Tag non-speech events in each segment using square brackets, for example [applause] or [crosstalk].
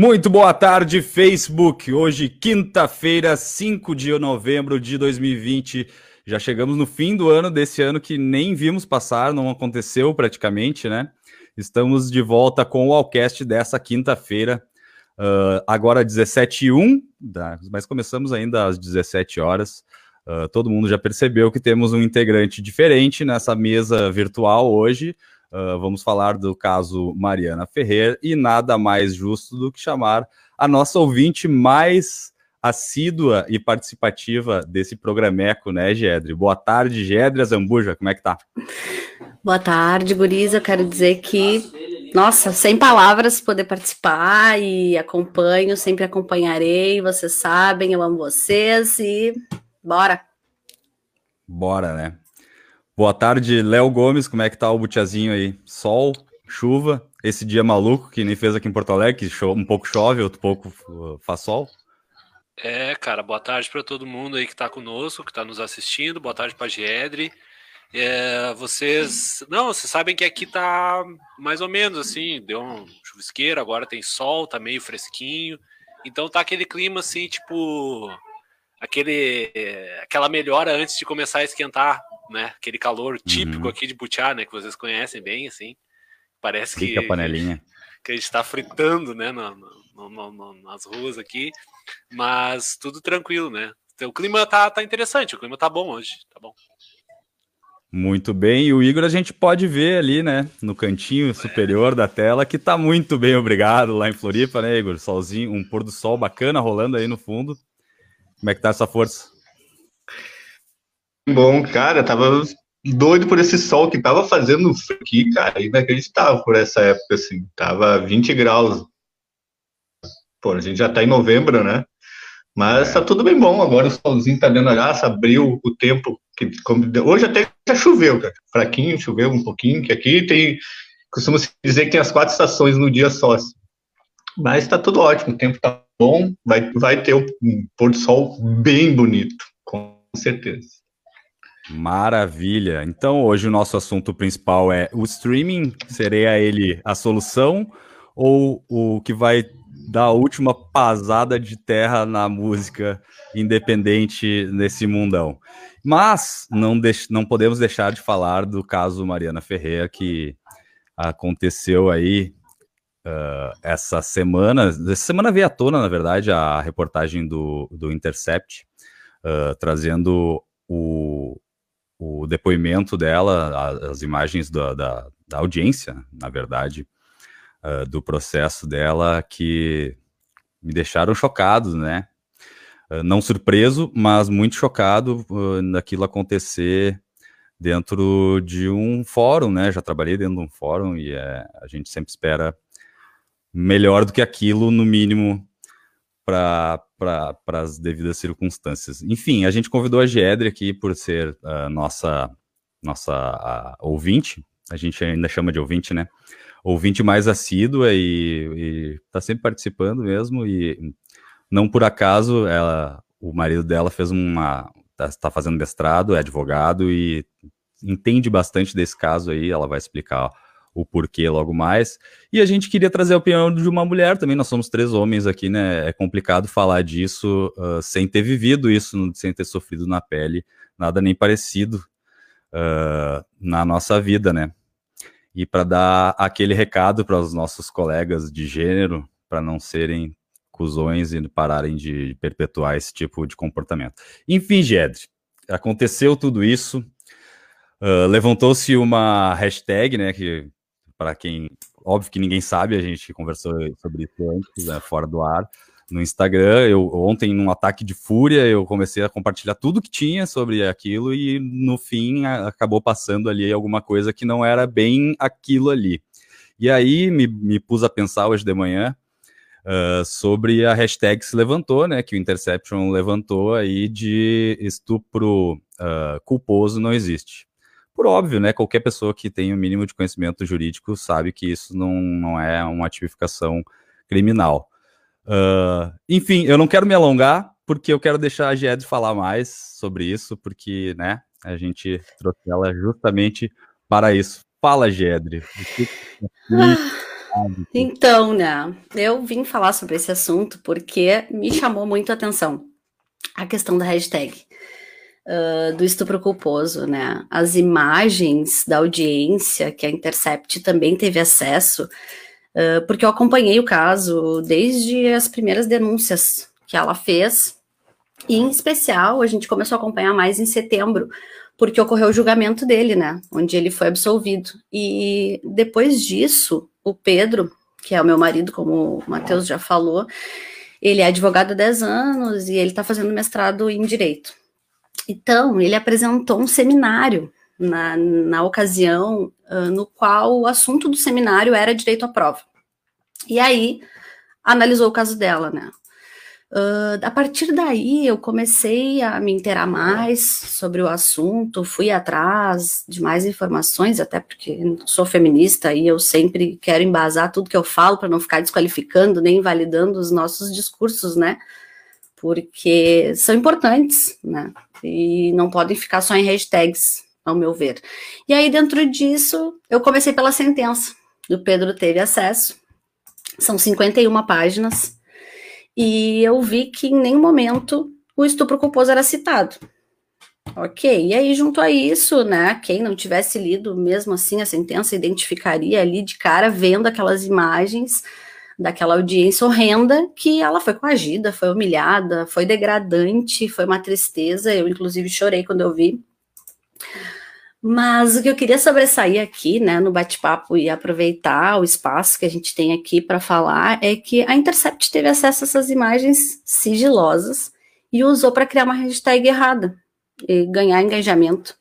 Muito boa tarde, Facebook. Hoje, quinta-feira, 5 de novembro de 2020. Já chegamos no fim do ano, desse ano que nem vimos passar, não aconteceu praticamente, né? Estamos de volta com o Allcast dessa quinta-feira, uh, agora 17h01, mas começamos ainda às 17 horas. Uh, todo mundo já percebeu que temos um integrante diferente nessa mesa virtual hoje. Uh, vamos falar do caso Mariana Ferrer e nada mais justo do que chamar a nossa ouvinte mais assídua e participativa desse programeco, né, Gedre? Boa tarde, Gedre Zambuja, como é que tá? Boa tarde, Guriza. Eu quero dizer que, nossa, sem palavras poder participar e acompanho, sempre acompanharei, vocês sabem, eu amo vocês e bora. Bora, né? Boa tarde, Léo Gomes. Como é que tá o butiazinho aí? Sol, chuva, esse dia maluco que nem fez aqui em Porto Alegre, que um pouco chove, outro pouco uh, faz sol. É, cara, boa tarde para todo mundo aí que está conosco, que está nos assistindo. Boa tarde para Giedre. É, vocês, não, vocês sabem que aqui tá mais ou menos assim, deu um chuvisqueiro, agora tem sol, tá meio fresquinho. Então tá aquele clima assim, tipo aquele aquela melhora antes de começar a esquentar né? Aquele calor típico uhum. aqui de Butiá, né? Que vocês conhecem bem, assim. Parece Fica que, a panelinha. que a gente está fritando, né? No, no, no, nas ruas aqui, mas tudo tranquilo, né? Então, o clima tá, tá interessante, o clima tá bom hoje, tá bom. Muito bem, e o Igor a gente pode ver ali, né, no cantinho superior é. da tela, que tá muito bem, obrigado, lá em Floripa, né, Igor? Solzinho, um pôr do sol bacana rolando aí no fundo. Como é que tá essa força? Bom, cara, tava doido por esse sol que tava fazendo aqui, cara, inacreditável por essa época, assim, tava 20 graus. Pô, a gente já tá em novembro, né? Mas é. tá tudo bem bom, agora o solzinho tá dando a graça, abriu o tempo, que hoje até já choveu, cara, fraquinho, choveu um pouquinho, que aqui tem, costuma se dizer que tem as quatro estações no dia só, assim. mas tá tudo ótimo, o tempo tá bom, vai, vai ter um pôr do sol bem bonito, com certeza. Maravilha. Então, hoje o nosso assunto principal é o streaming. Seria ele a solução ou o que vai dar a última pasada de terra na música independente nesse mundão? Mas não, não podemos deixar de falar do caso Mariana Ferreira, que aconteceu aí uh, essa semana. Essa semana veio à tona, na verdade, a reportagem do, do Intercept, uh, trazendo o, o depoimento dela, as imagens da, da, da audiência, na verdade, uh, do processo dela, que me deixaram chocado, né? Uh, não surpreso, mas muito chocado uh, daquilo acontecer dentro de um fórum, né? Já trabalhei dentro de um fórum e é, a gente sempre espera melhor do que aquilo, no mínimo, para as devidas circunstâncias. Enfim, a gente convidou a Giedre aqui por ser a nossa, nossa a, ouvinte, a gente ainda chama de ouvinte, né? Ouvinte mais assídua e está sempre participando mesmo, e não por acaso ela, o marido dela fez uma. está tá fazendo mestrado, é advogado e entende bastante desse caso aí, ela vai explicar o porquê logo mais. E a gente queria trazer a opinião de uma mulher também, nós somos três homens aqui, né? É complicado falar disso uh, sem ter vivido isso, sem ter sofrido na pele, nada nem parecido uh, na nossa vida, né? E para dar aquele recado para os nossos colegas de gênero, para não serem cuzões e pararem de perpetuar esse tipo de comportamento. Enfim, Ged, aconteceu tudo isso. Uh, levantou-se uma hashtag, né, que para quem. Óbvio que ninguém sabe, a gente conversou sobre isso antes, né, fora do ar, no Instagram. Eu ontem, num ataque de fúria, eu comecei a compartilhar tudo que tinha sobre aquilo e no fim acabou passando ali alguma coisa que não era bem aquilo ali. E aí me, me pus a pensar hoje de manhã uh, sobre a hashtag que se levantou, né? Que o Interception levantou aí de estupro uh, culposo não existe por óbvio, né? Qualquer pessoa que tem o um mínimo de conhecimento jurídico sabe que isso não, não é uma tipificação criminal. Uh, enfim, eu não quero me alongar, porque eu quero deixar a Gied falar mais sobre isso, porque, né, a gente trouxe ela justamente para isso. Fala, Gedre. Então, né, eu vim falar sobre esse assunto porque me chamou muito a atenção a questão da hashtag do estupro culposo, né? As imagens da audiência que a Intercept também teve acesso, uh, porque eu acompanhei o caso desde as primeiras denúncias que ela fez, e em especial a gente começou a acompanhar mais em setembro, porque ocorreu o julgamento dele, né? Onde ele foi absolvido. E depois disso, o Pedro, que é o meu marido, como o Matheus já falou, ele é advogado há 10 anos e ele está fazendo mestrado em Direito. Então, ele apresentou um seminário na, na ocasião uh, no qual o assunto do seminário era direito à prova. E aí, analisou o caso dela, né? Uh, a partir daí, eu comecei a me inteirar mais sobre o assunto, fui atrás de mais informações, até porque sou feminista e eu sempre quero embasar tudo que eu falo para não ficar desqualificando nem invalidando os nossos discursos, né? Porque são importantes, né? E não podem ficar só em hashtags, ao meu ver. E aí, dentro disso, eu comecei pela sentença. O Pedro teve acesso. São 51 páginas e eu vi que em nenhum momento o estupro culposo era citado. Ok, e aí junto a isso, né, quem não tivesse lido mesmo assim a sentença identificaria ali de cara vendo aquelas imagens daquela audiência horrenda que ela foi coagida, foi humilhada, foi degradante, foi uma tristeza, eu inclusive chorei quando eu vi. Mas o que eu queria sobressair aqui, né, no bate-papo e aproveitar o espaço que a gente tem aqui para falar é que a Intercept teve acesso a essas imagens sigilosas e usou para criar uma hashtag errada e ganhar engajamento,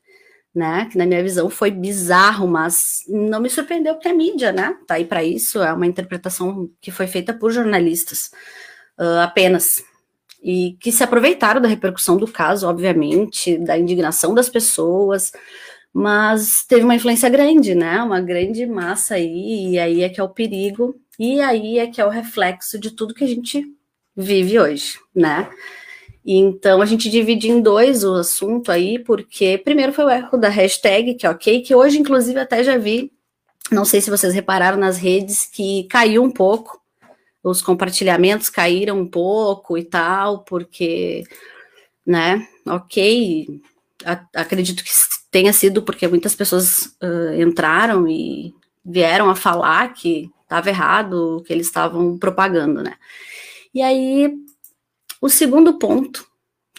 né? Que na minha visão foi bizarro, mas não me surpreendeu porque a mídia, né? Tá aí para isso, é uma interpretação que foi feita por jornalistas uh, apenas e que se aproveitaram da repercussão do caso, obviamente, da indignação das pessoas mas teve uma influência grande, né? Uma grande massa aí, e aí é que é o perigo, e aí é que é o reflexo de tudo que a gente vive hoje, né? Então a gente divide em dois o assunto aí, porque primeiro foi o erro da hashtag, que é ok, que hoje, inclusive, até já vi, não sei se vocês repararam nas redes, que caiu um pouco, os compartilhamentos caíram um pouco e tal, porque, né, ok, acredito que tenha sido porque muitas pessoas uh, entraram e vieram a falar que estava errado o que eles estavam propagando, né? E aí, o segundo ponto,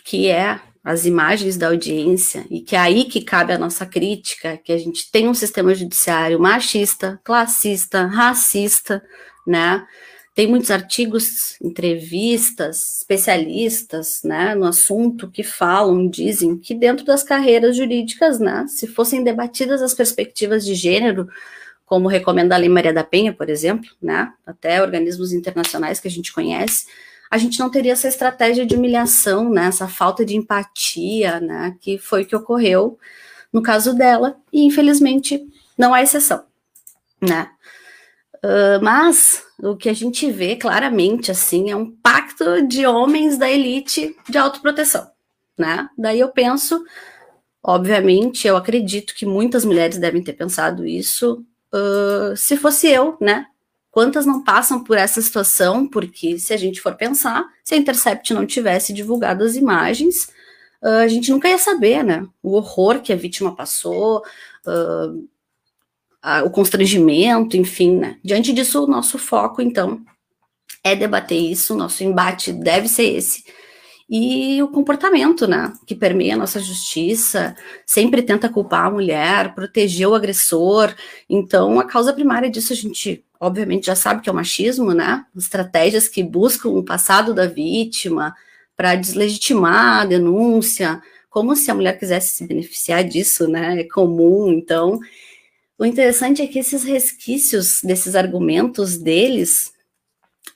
que é as imagens da audiência, e que é aí que cabe a nossa crítica, que a gente tem um sistema judiciário machista, classista, racista, né? Tem muitos artigos, entrevistas, especialistas, né, no assunto que falam, dizem que dentro das carreiras jurídicas, né, se fossem debatidas as perspectivas de gênero, como recomenda a Lei Maria da Penha, por exemplo, né, até organismos internacionais que a gente conhece, a gente não teria essa estratégia de humilhação, né, essa falta de empatia, né, que foi o que ocorreu no caso dela, e infelizmente não há exceção, né. Uh, mas o que a gente vê claramente assim é um pacto de homens da elite de autoproteção, né? Daí eu penso, obviamente, eu acredito que muitas mulheres devem ter pensado isso. Uh, se fosse eu, né? Quantas não passam por essa situação? Porque se a gente for pensar, se a Intercept não tivesse divulgado as imagens, uh, a gente nunca ia saber, né? O horror que a vítima passou. Uh, a, o constrangimento, enfim, né? Diante disso, o nosso foco, então, é debater isso, nosso embate deve ser esse. E o comportamento, né, que permeia a nossa justiça, sempre tenta culpar a mulher, proteger o agressor. Então, a causa primária disso a gente, obviamente, já sabe que é o machismo, né? Estratégias que buscam o passado da vítima para deslegitimar a denúncia, como se a mulher quisesse se beneficiar disso, né? É comum. Então, o interessante é que esses resquícios desses argumentos deles,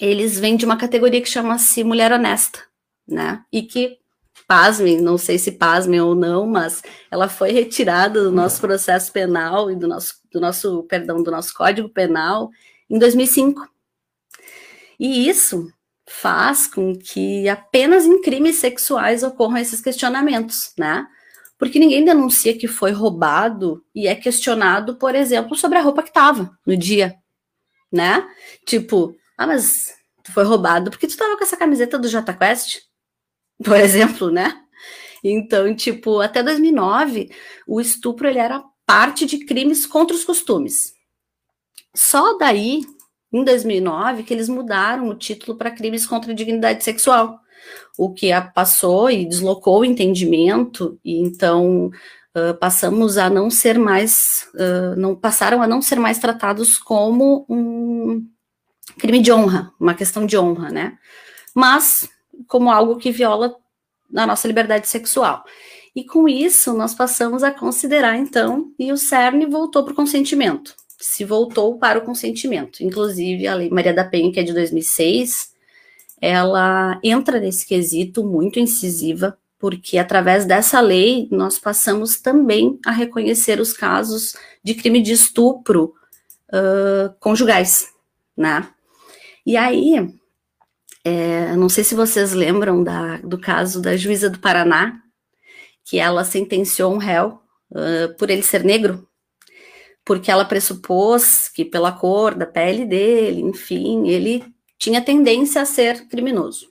eles vêm de uma categoria que chama-se mulher honesta, né? E que, pasmem, não sei se pasmem ou não, mas ela foi retirada do nosso processo penal e do nosso, do nosso, perdão, do nosso código penal em 2005. E isso faz com que apenas em crimes sexuais ocorram esses questionamentos, né? porque ninguém denuncia que foi roubado e é questionado, por exemplo, sobre a roupa que estava no dia. né? Tipo, ah, mas tu foi roubado porque tu tava com essa camiseta do Jota Quest, [laughs] por exemplo, né? Então, tipo, até 2009, o estupro ele era parte de crimes contra os costumes. Só daí, em 2009, que eles mudaram o título para crimes contra a dignidade sexual, o que passou e deslocou o entendimento, e então uh, passamos a não ser mais, uh, não passaram a não ser mais tratados como um crime de honra, uma questão de honra, né? Mas como algo que viola a nossa liberdade sexual. E com isso, nós passamos a considerar, então, e o CERN voltou para o consentimento. Se voltou para o consentimento. Inclusive, a Lei Maria da Penha, que é de 2006, ela entra nesse quesito muito incisiva, porque através dessa lei nós passamos também a reconhecer os casos de crime de estupro uh, conjugais, né? E aí, é, não sei se vocês lembram da, do caso da juíza do Paraná, que ela sentenciou um réu uh, por ele ser negro, porque ela pressupôs que pela cor da pele dele, enfim, ele tinha tendência a ser criminoso.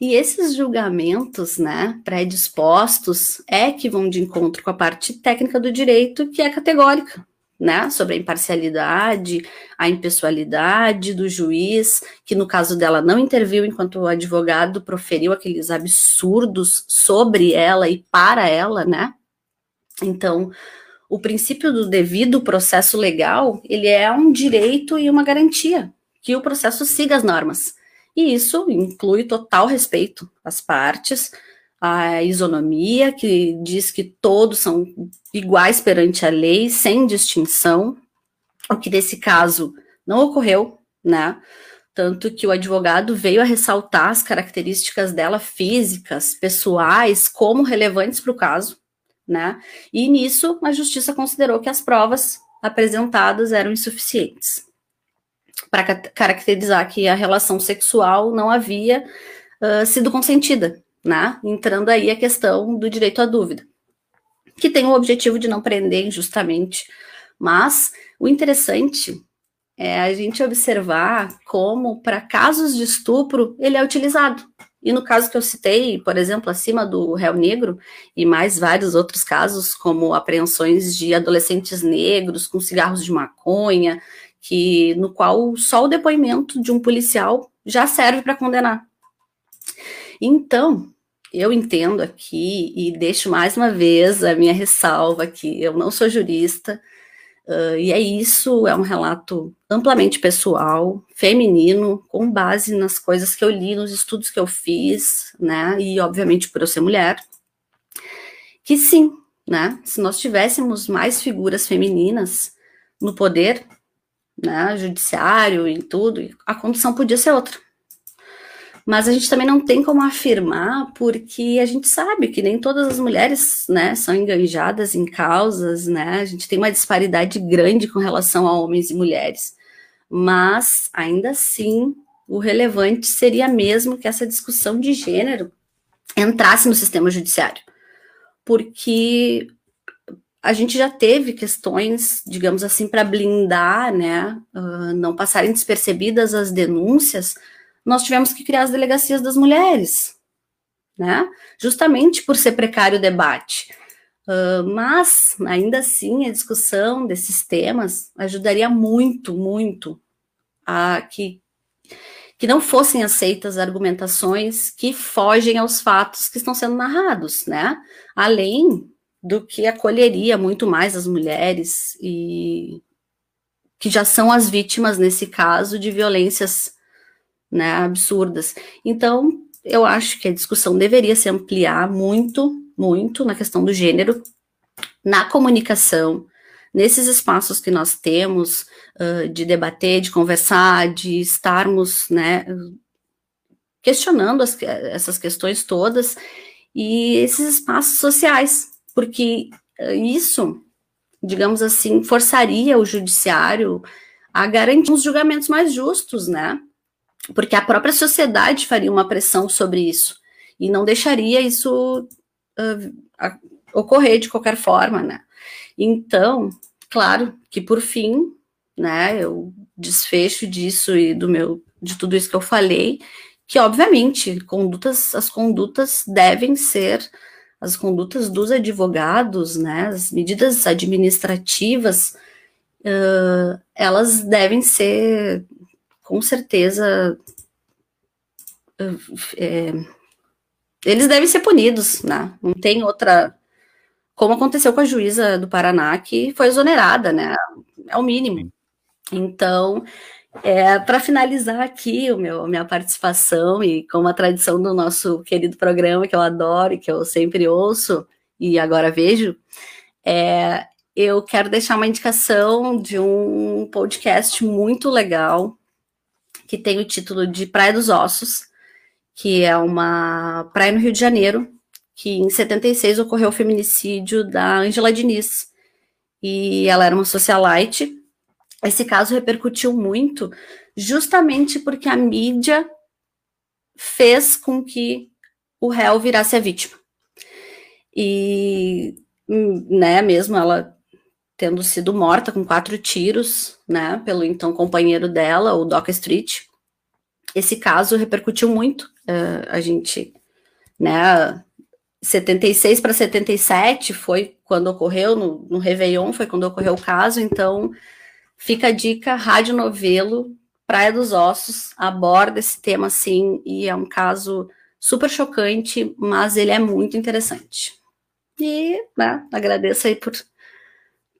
E esses julgamentos, né, predispostos, é que vão de encontro com a parte técnica do direito, que é categórica, né, sobre a imparcialidade, a impessoalidade do juiz, que no caso dela não interviu enquanto o advogado proferiu aqueles absurdos sobre ela e para ela, né? Então, o princípio do devido processo legal, ele é um direito e uma garantia que o processo siga as normas. E isso inclui total respeito às partes, a isonomia, que diz que todos são iguais perante a lei, sem distinção, o que nesse caso não ocorreu, né? Tanto que o advogado veio a ressaltar as características dela físicas, pessoais, como relevantes para o caso, né? E nisso a justiça considerou que as provas apresentadas eram insuficientes para caracterizar que a relação sexual não havia uh, sido consentida, né? Entrando aí a questão do direito à dúvida, que tem o objetivo de não prender injustamente. Mas o interessante é a gente observar como, para casos de estupro, ele é utilizado. E no caso que eu citei, por exemplo, acima do réu negro, e mais vários outros casos, como apreensões de adolescentes negros com cigarros de maconha, que no qual só o depoimento de um policial já serve para condenar. Então, eu entendo aqui e deixo mais uma vez a minha ressalva que eu não sou jurista, uh, e é isso, é um relato amplamente pessoal, feminino, com base nas coisas que eu li, nos estudos que eu fiz, né, e obviamente por eu ser mulher, que sim, né, se nós tivéssemos mais figuras femininas no poder, né, judiciário e tudo, a condição podia ser outra mas a gente também não tem como afirmar, porque a gente sabe que nem todas as mulheres, né, são enganjadas em causas, né, a gente tem uma disparidade grande com relação a homens e mulheres, mas ainda assim, o relevante seria mesmo que essa discussão de gênero entrasse no sistema judiciário, porque a gente já teve questões, digamos assim, para blindar, né, uh, não passarem despercebidas as denúncias, nós tivemos que criar as delegacias das mulheres, né? Justamente por ser precário o debate. Uh, mas, ainda assim, a discussão desses temas ajudaria muito, muito a que, que não fossem aceitas argumentações que fogem aos fatos que estão sendo narrados, né? Além do que acolheria muito mais as mulheres e que já são as vítimas, nesse caso, de violências né, absurdas. Então, eu acho que a discussão deveria se ampliar muito, muito na questão do gênero, na comunicação, nesses espaços que nós temos uh, de debater, de conversar, de estarmos, né, questionando as, essas questões todas e esses espaços sociais, porque uh, isso, digamos assim, forçaria o judiciário a garantir uns julgamentos mais justos, né? Porque a própria sociedade faria uma pressão sobre isso e não deixaria isso uh, ocorrer de qualquer forma, né? Então, claro que por fim, né, eu desfecho disso e do meu de tudo isso que eu falei, que obviamente condutas, as condutas devem ser as condutas dos advogados, né, as medidas administrativas, uh, elas devem ser, com certeza, é, eles devem ser punidos, né? Não tem outra. Como aconteceu com a juíza do Paraná, que foi exonerada, né? É o mínimo. Então, é, para finalizar aqui o meu, minha participação e com a tradição do nosso querido programa que eu adoro e que eu sempre ouço e agora vejo, é, eu quero deixar uma indicação de um podcast muito legal que tem o título de Praia dos Ossos, que é uma praia no Rio de Janeiro, que em 76 ocorreu o feminicídio da Angela Diniz. E ela era uma socialite esse caso repercutiu muito, justamente porque a mídia fez com que o réu virasse a vítima. E, né, mesmo ela tendo sido morta com quatro tiros, né, pelo então companheiro dela, o Doc Street, esse caso repercutiu muito. Uh, a gente, né, 76 para 77 foi quando ocorreu, no, no Réveillon foi quando ocorreu o caso, então Fica a dica, Rádio Novelo, Praia dos Ossos, aborda esse tema sim, e é um caso super chocante, mas ele é muito interessante. E né, agradeço aí por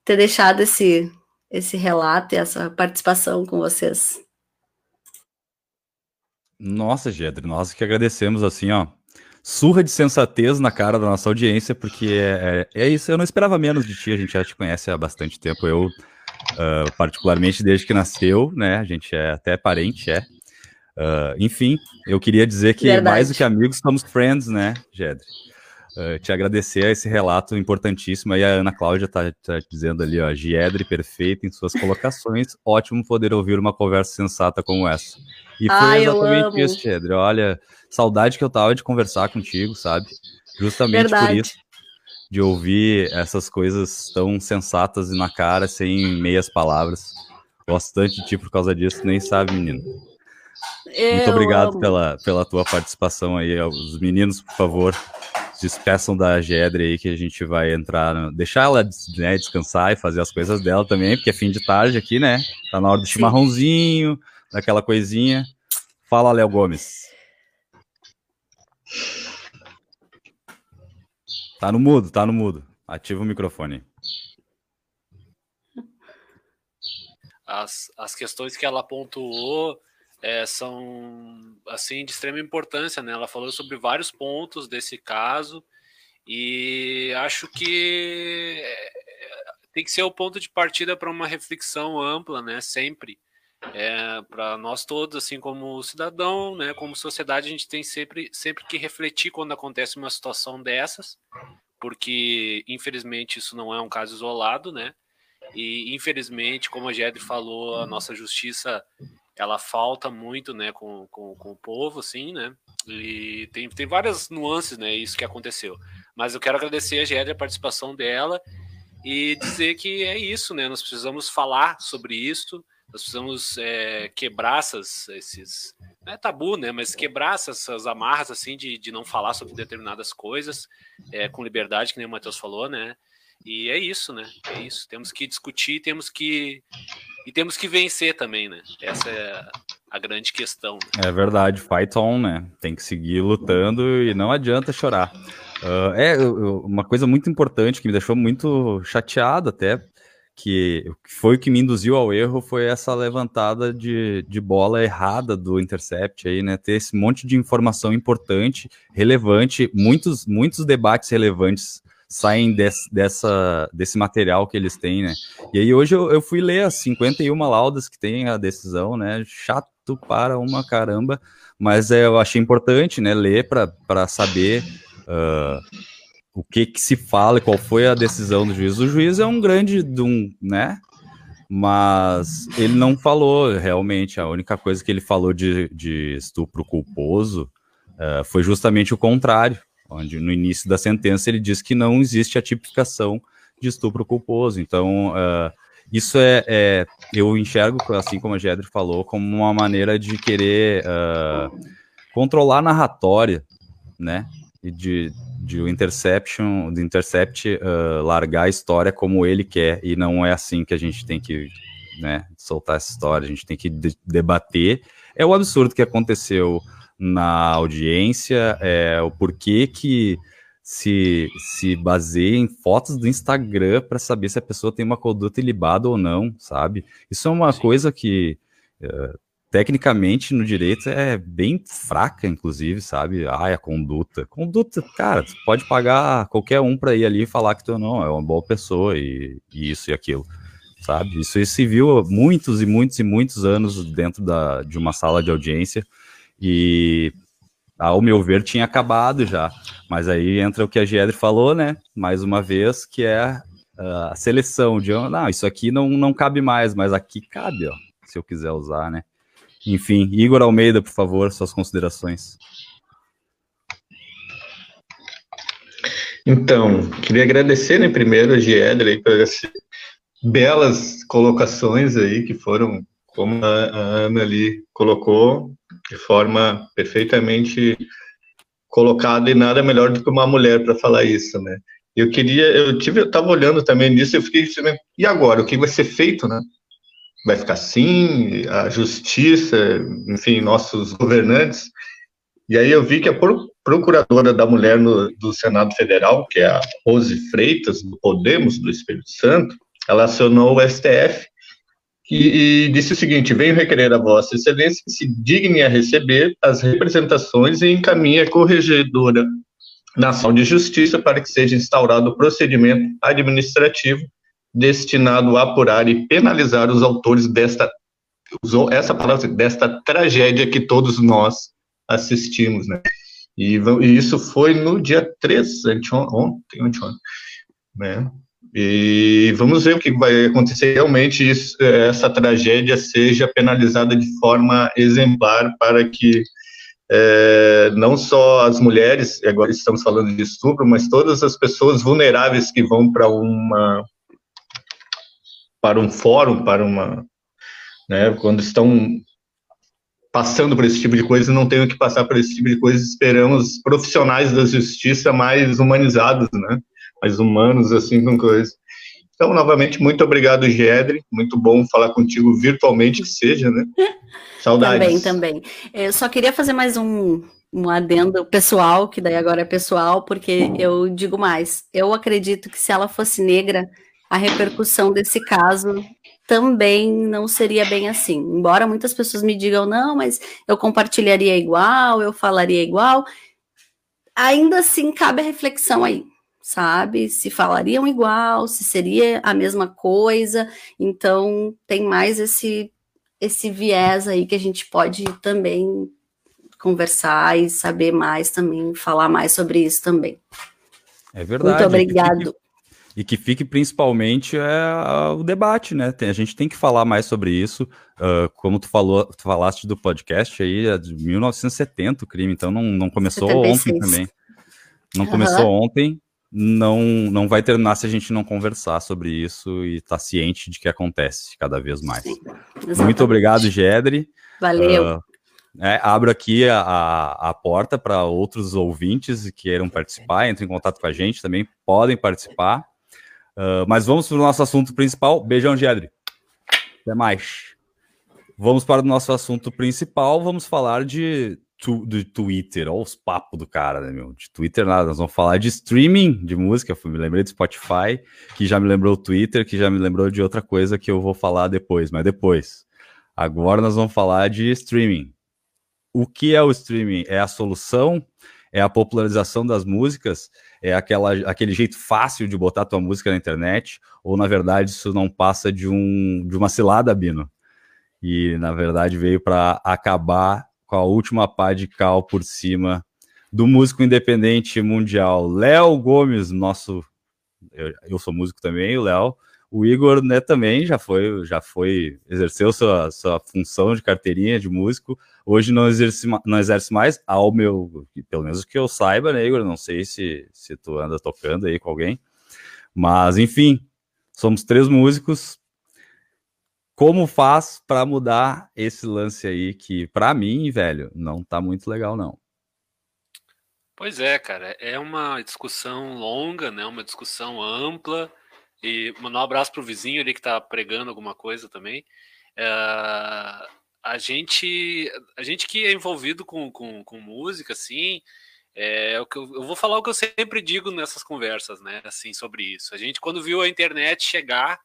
ter deixado esse, esse relato e essa participação com vocês. Nossa, Gedre, nós que agradecemos assim, ó. Surra de sensatez na cara da nossa audiência, porque é, é, é isso, eu não esperava menos de ti, a gente já te conhece há bastante tempo. Eu uh, particularmente desde que nasceu, né? A gente é até parente, é. Uh, enfim, eu queria dizer que Verdade. mais do que amigos, somos friends, né, Gedre? Uh, te agradecer a esse relato importantíssimo. Aí a Ana Cláudia está tá dizendo ali, ó, Giedre perfeita em suas colocações. Ótimo poder ouvir uma conversa sensata como essa. E foi Ai, exatamente isso, Giedre. Olha, saudade que eu tava de conversar contigo, sabe? Justamente Verdade. por isso de ouvir essas coisas tão sensatas e na cara, sem meias palavras. Gosto tanto de ti por causa disso, nem sabe, menino. Eu Muito obrigado pela, pela tua participação aí. Os meninos, por favor, despeçam da Gedre aí que a gente vai entrar. No... Deixar ela né, descansar e fazer as coisas dela também, porque é fim de tarde aqui, né? Tá na hora do chimarrãozinho, daquela coisinha. Fala, Léo Gomes. Tá no mudo, tá no mudo. Ativa o microfone. As, as questões que ela pontuou é, são assim de extrema importância, né? Ela falou sobre vários pontos desse caso e acho que é, tem que ser o ponto de partida para uma reflexão ampla, né? Sempre é, para nós todos, assim como cidadão, né, como sociedade, a gente tem sempre, sempre que refletir quando acontece uma situação dessas, porque infelizmente isso não é um caso isolado, né? E infelizmente, como a Gedre falou, a nossa justiça ela falta muito, né, com, com, com o povo, assim, né? E tem, tem várias nuances, né? Isso que aconteceu. Mas eu quero agradecer a Gedre a participação dela e dizer que é isso, né? Nós precisamos falar sobre isso nós precisamos é, quebrar essas, esses. Não é tabu, né? Mas quebrar essas, amarras, assim, de, de não falar sobre determinadas coisas é, com liberdade, que nem o Matheus falou, né? E é isso, né? É isso. Temos que discutir, temos que. E temos que vencer também, né? Essa é a grande questão. Né? É verdade, fight on, né? Tem que seguir lutando e não adianta chorar. Uh, é uma coisa muito importante que me deixou muito chateado até que foi o que me induziu ao erro foi essa levantada de, de bola errada do intercept aí, né? Ter esse monte de informação importante, relevante, muitos, muitos debates relevantes saem desse, dessa, desse material que eles têm, né? E aí hoje eu, eu fui ler as 51 laudas que tem a decisão, né? Chato para uma caramba, mas é, eu achei importante, né? Ler para saber. Uh, o que, que se fala, qual foi a decisão do juiz. O juiz é um grande, um, né? Mas ele não falou realmente. A única coisa que ele falou de, de estupro culposo uh, foi justamente o contrário, onde no início da sentença ele diz que não existe a tipificação de estupro culposo. Então, uh, isso é, é, eu enxergo, assim como a Gedri falou, como uma maneira de querer uh, controlar a narratória, né? E de, de o Interception, Intercept uh, largar a história como ele quer, e não é assim que a gente tem que né, soltar essa história, a gente tem que de debater. É o absurdo que aconteceu na audiência, é o porquê que se, se baseia em fotos do Instagram para saber se a pessoa tem uma conduta ilibada ou não, sabe? Isso é uma Sim. coisa que uh, tecnicamente no direito é bem fraca, inclusive, sabe? Ai, a conduta. Conduta, cara, tu pode pagar qualquer um para ir ali e falar que tu não é uma boa pessoa e, e isso e aquilo, sabe? Isso se viu muitos e muitos e muitos anos dentro da, de uma sala de audiência e ao meu ver, tinha acabado já. Mas aí entra o que a Gedre falou, né? Mais uma vez, que é uh, a seleção de, não, isso aqui não, não cabe mais, mas aqui cabe, ó, se eu quiser usar, né? Enfim, Igor Almeida, por favor, suas considerações. Então, queria agradecer, né, primeiro a Giedra por essas belas colocações aí que foram, como a Ana ali colocou, de forma perfeitamente colocada e nada melhor do que uma mulher para falar isso, né? Eu queria, eu tive, eu estava olhando também nisso, eu fiquei e agora, o que vai ser feito, né? Vai ficar assim, a justiça, enfim, nossos governantes. E aí eu vi que a procuradora da mulher no, do Senado Federal, que é a Rose Freitas, do Podemos, do Espírito Santo, ela acionou o STF e, e, disse o seguinte: venho requerer a Vossa Excelência que se digne a receber as representações e encaminhe a corregedora Nação de Justiça para que seja instaurado o procedimento administrativo destinado a apurar e penalizar os autores desta usou essa palavra desta tragédia que todos nós assistimos, né? E, e isso foi no dia 3, ontem, ontem, né? E vamos ver o que vai acontecer. Realmente, isso, essa tragédia seja penalizada de forma exemplar para que é, não só as mulheres, agora estamos falando de estupro, mas todas as pessoas vulneráveis que vão para uma para um fórum, para uma, né, quando estão passando por esse tipo de coisa, não tenham que passar por esse tipo de coisa. Esperamos profissionais da justiça mais humanizados, né? Mais humanos, assim, com coisas. Então, novamente, muito obrigado, Gedre. Muito bom falar contigo virtualmente, que seja, né? [laughs] Saudades. Também, também. Eu só queria fazer mais um, um adendo pessoal, que daí agora é pessoal, porque eu digo mais. Eu acredito que se ela fosse negra, a repercussão desse caso também não seria bem assim. Embora muitas pessoas me digam, não, mas eu compartilharia igual, eu falaria igual, ainda assim cabe a reflexão aí sabe? Se falariam igual, se seria a mesma coisa. Então, tem mais esse esse viés aí que a gente pode também conversar e saber mais também, falar mais sobre isso também. É verdade. Muito obrigado. E que fique principalmente é, o debate, né? Tem, a gente tem que falar mais sobre isso. Uh, como tu falou, tu falaste do podcast aí, é de 1970 o crime, então não, não começou 76. ontem também. Não uhum. começou ontem, não, não vai terminar se a gente não conversar sobre isso e estar tá ciente de que acontece cada vez mais. Sim, Muito obrigado, Gedre. Valeu. Uh, é, abro aqui a, a, a porta para outros ouvintes que queiram participar, entrem em contato com a gente também, podem participar. Uh, mas vamos para o nosso assunto principal. Beijão, Gedre. Até mais. Vamos para o nosso assunto principal. Vamos falar de tu, do Twitter, olha os papos do cara, né, meu? De Twitter nada, nós vamos falar de streaming de música, me lembrei do Spotify, que já me lembrou o Twitter, que já me lembrou de outra coisa que eu vou falar depois, mas depois. Agora nós vamos falar de streaming. O que é o streaming? É a solução? É a popularização das músicas? É aquela, aquele jeito fácil de botar tua música na internet? Ou, na verdade, isso não passa de, um, de uma cilada, Bino? E, na verdade, veio para acabar com a última pá de cal por cima do músico independente mundial, Léo Gomes, nosso. Eu, eu, sou músico também, o Léo. O Igor, né, também já foi, já foi, exerceu sua, sua função de carteirinha de músico. Hoje não exerce, não exerce mais, ao meu, pelo menos que eu saiba, né, Igor? Não sei se, se tu anda tocando aí com alguém. Mas, enfim, somos três músicos como faz para mudar esse lance aí que para mim, velho, não tá muito legal não. Pois é, cara, é uma discussão longa, né? Uma discussão ampla. E mandar um abraço pro vizinho ali que tá pregando alguma coisa também. É, a gente, a gente que é envolvido com, com, com música, assim, é o que eu, eu, vou falar o que eu sempre digo nessas conversas, né? Assim, sobre isso. A gente, quando viu a internet chegar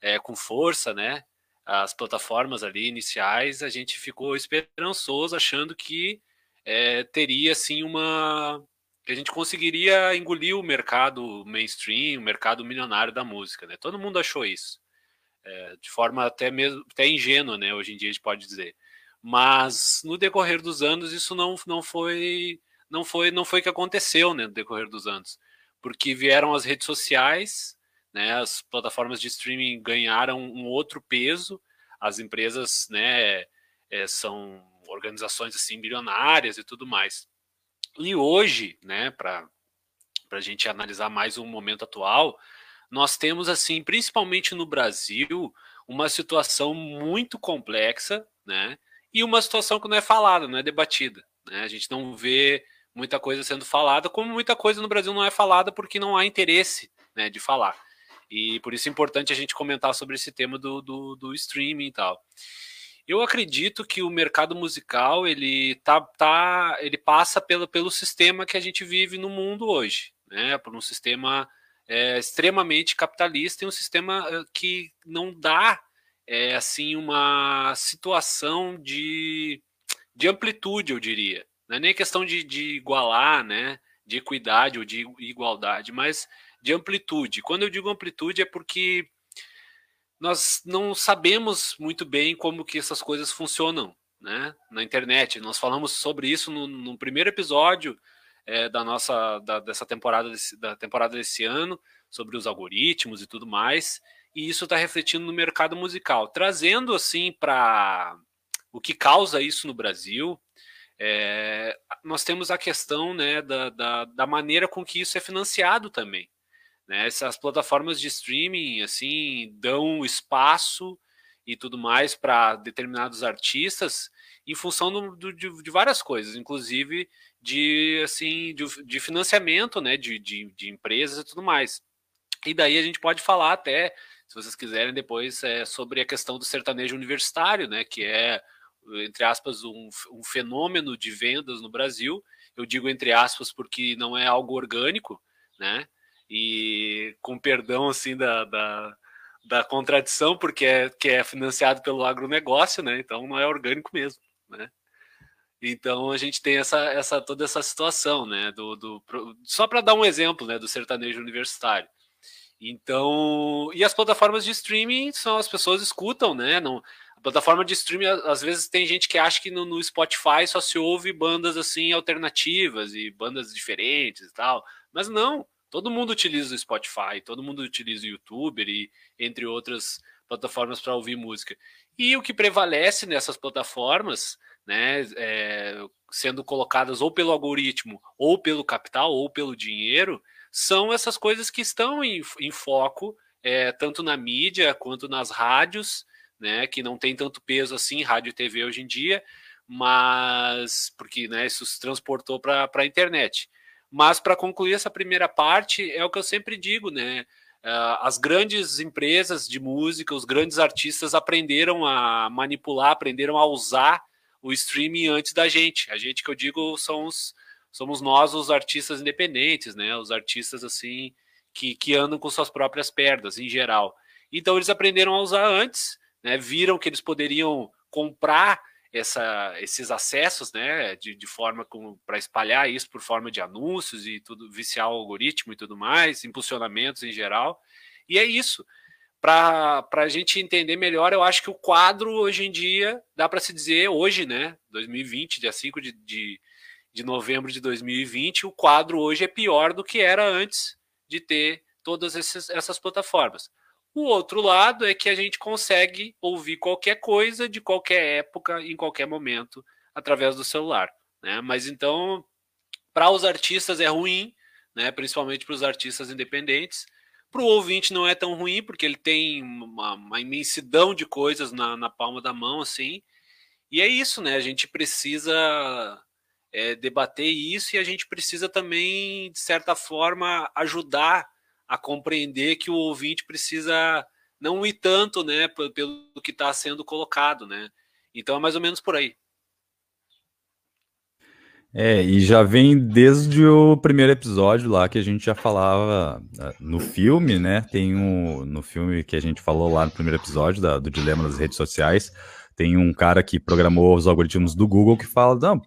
é, com força, né? As plataformas ali iniciais, a gente ficou esperançoso, achando que é, teria assim uma a gente conseguiria engolir o mercado mainstream, o mercado milionário da música, né? Todo mundo achou isso, é, de forma até mesmo até ingênua, né? Hoje em dia a gente pode dizer. Mas no decorrer dos anos isso não, não foi não foi não foi que aconteceu, né? No decorrer dos anos, porque vieram as redes sociais, né? As plataformas de streaming ganharam um outro peso, as empresas, né? É, são organizações assim bilionárias e tudo mais. E hoje, né, para a gente analisar mais o momento atual, nós temos, assim, principalmente no Brasil, uma situação muito complexa, né? E uma situação que não é falada, não é debatida. Né? A gente não vê muita coisa sendo falada, como muita coisa no Brasil não é falada porque não há interesse né, de falar. E por isso é importante a gente comentar sobre esse tema do, do, do streaming e tal. Eu acredito que o mercado musical ele tá, tá ele passa pelo, pelo sistema que a gente vive no mundo hoje, né? Por um sistema é, extremamente capitalista e um sistema que não dá é, assim uma situação de, de amplitude, eu diria. Não é nem questão de, de igualar, né? De equidade ou de igualdade, mas de amplitude. Quando eu digo amplitude é porque nós não sabemos muito bem como que essas coisas funcionam né, na internet. Nós falamos sobre isso no, no primeiro episódio é, da nossa da, dessa temporada desse, da temporada desse ano sobre os algoritmos e tudo mais. E isso está refletindo no mercado musical, trazendo assim para o que causa isso no Brasil. É, nós temos a questão né, da, da, da maneira com que isso é financiado também. Né? Essas plataformas de streaming assim dão espaço e tudo mais para determinados artistas em função do, do, de, de, várias coisas, inclusive de assim de, de financiamento, né, de, de, de, empresas e tudo mais. E daí a gente pode falar até, se vocês quiserem depois, é, sobre a questão do sertanejo universitário, né, que é entre aspas um, um fenômeno de vendas no Brasil. Eu digo entre aspas porque não é algo orgânico, né? E com perdão assim da, da, da contradição, porque é, que é financiado pelo agronegócio, né? Então não é orgânico mesmo, né? Então a gente tem essa, essa toda essa situação, né? Do, do só para dar um exemplo, né? Do sertanejo universitário. Então, e as plataformas de streaming são as pessoas escutam, né? Não, a plataforma de streaming às vezes tem gente que acha que no, no Spotify só se ouve bandas assim alternativas e bandas diferentes e tal, mas não. Todo mundo utiliza o Spotify, todo mundo utiliza o YouTube e entre outras plataformas para ouvir música. E o que prevalece nessas plataformas, né, é, sendo colocadas ou pelo algoritmo, ou pelo capital, ou pelo dinheiro, são essas coisas que estão em, em foco, é, tanto na mídia quanto nas rádios, né, que não tem tanto peso assim, rádio e TV hoje em dia, mas porque né, isso se transportou para a internet. Mas para concluir essa primeira parte, é o que eu sempre digo, né? Uh, as grandes empresas de música, os grandes artistas aprenderam a manipular, aprenderam a usar o streaming antes da gente. A gente que eu digo são os, somos nós, os artistas independentes, né? Os artistas assim que, que andam com suas próprias pernas, em geral. Então eles aprenderam a usar antes, né? Viram que eles poderiam comprar essa, esses acessos, né, de, de forma para espalhar isso por forma de anúncios e tudo, viciar o algoritmo e tudo mais, impulsionamentos em geral. E é isso. Para a gente entender melhor, eu acho que o quadro hoje em dia, dá para se dizer, hoje, né, 2020, dia 5 de, de, de novembro de 2020, o quadro hoje é pior do que era antes de ter todas essas, essas plataformas. O outro lado é que a gente consegue ouvir qualquer coisa de qualquer época, em qualquer momento, através do celular. Né? Mas então, para os artistas é ruim, né? principalmente para os artistas independentes, Para o ouvinte não é tão ruim, porque ele tem uma, uma imensidão de coisas na, na, palma da mão, assim. E é isso, né? A gente precisa é, debater isso e a gente precisa também, de certa forma, ajudar a compreender que o ouvinte precisa não ir tanto, né, pelo que está sendo colocado, né? Então é mais ou menos por aí. É, e já vem desde o primeiro episódio lá que a gente já falava ah, no filme, né? Tem um no filme que a gente falou lá no primeiro episódio da, do dilema das redes sociais, tem um cara que programou os algoritmos do Google que fala, não,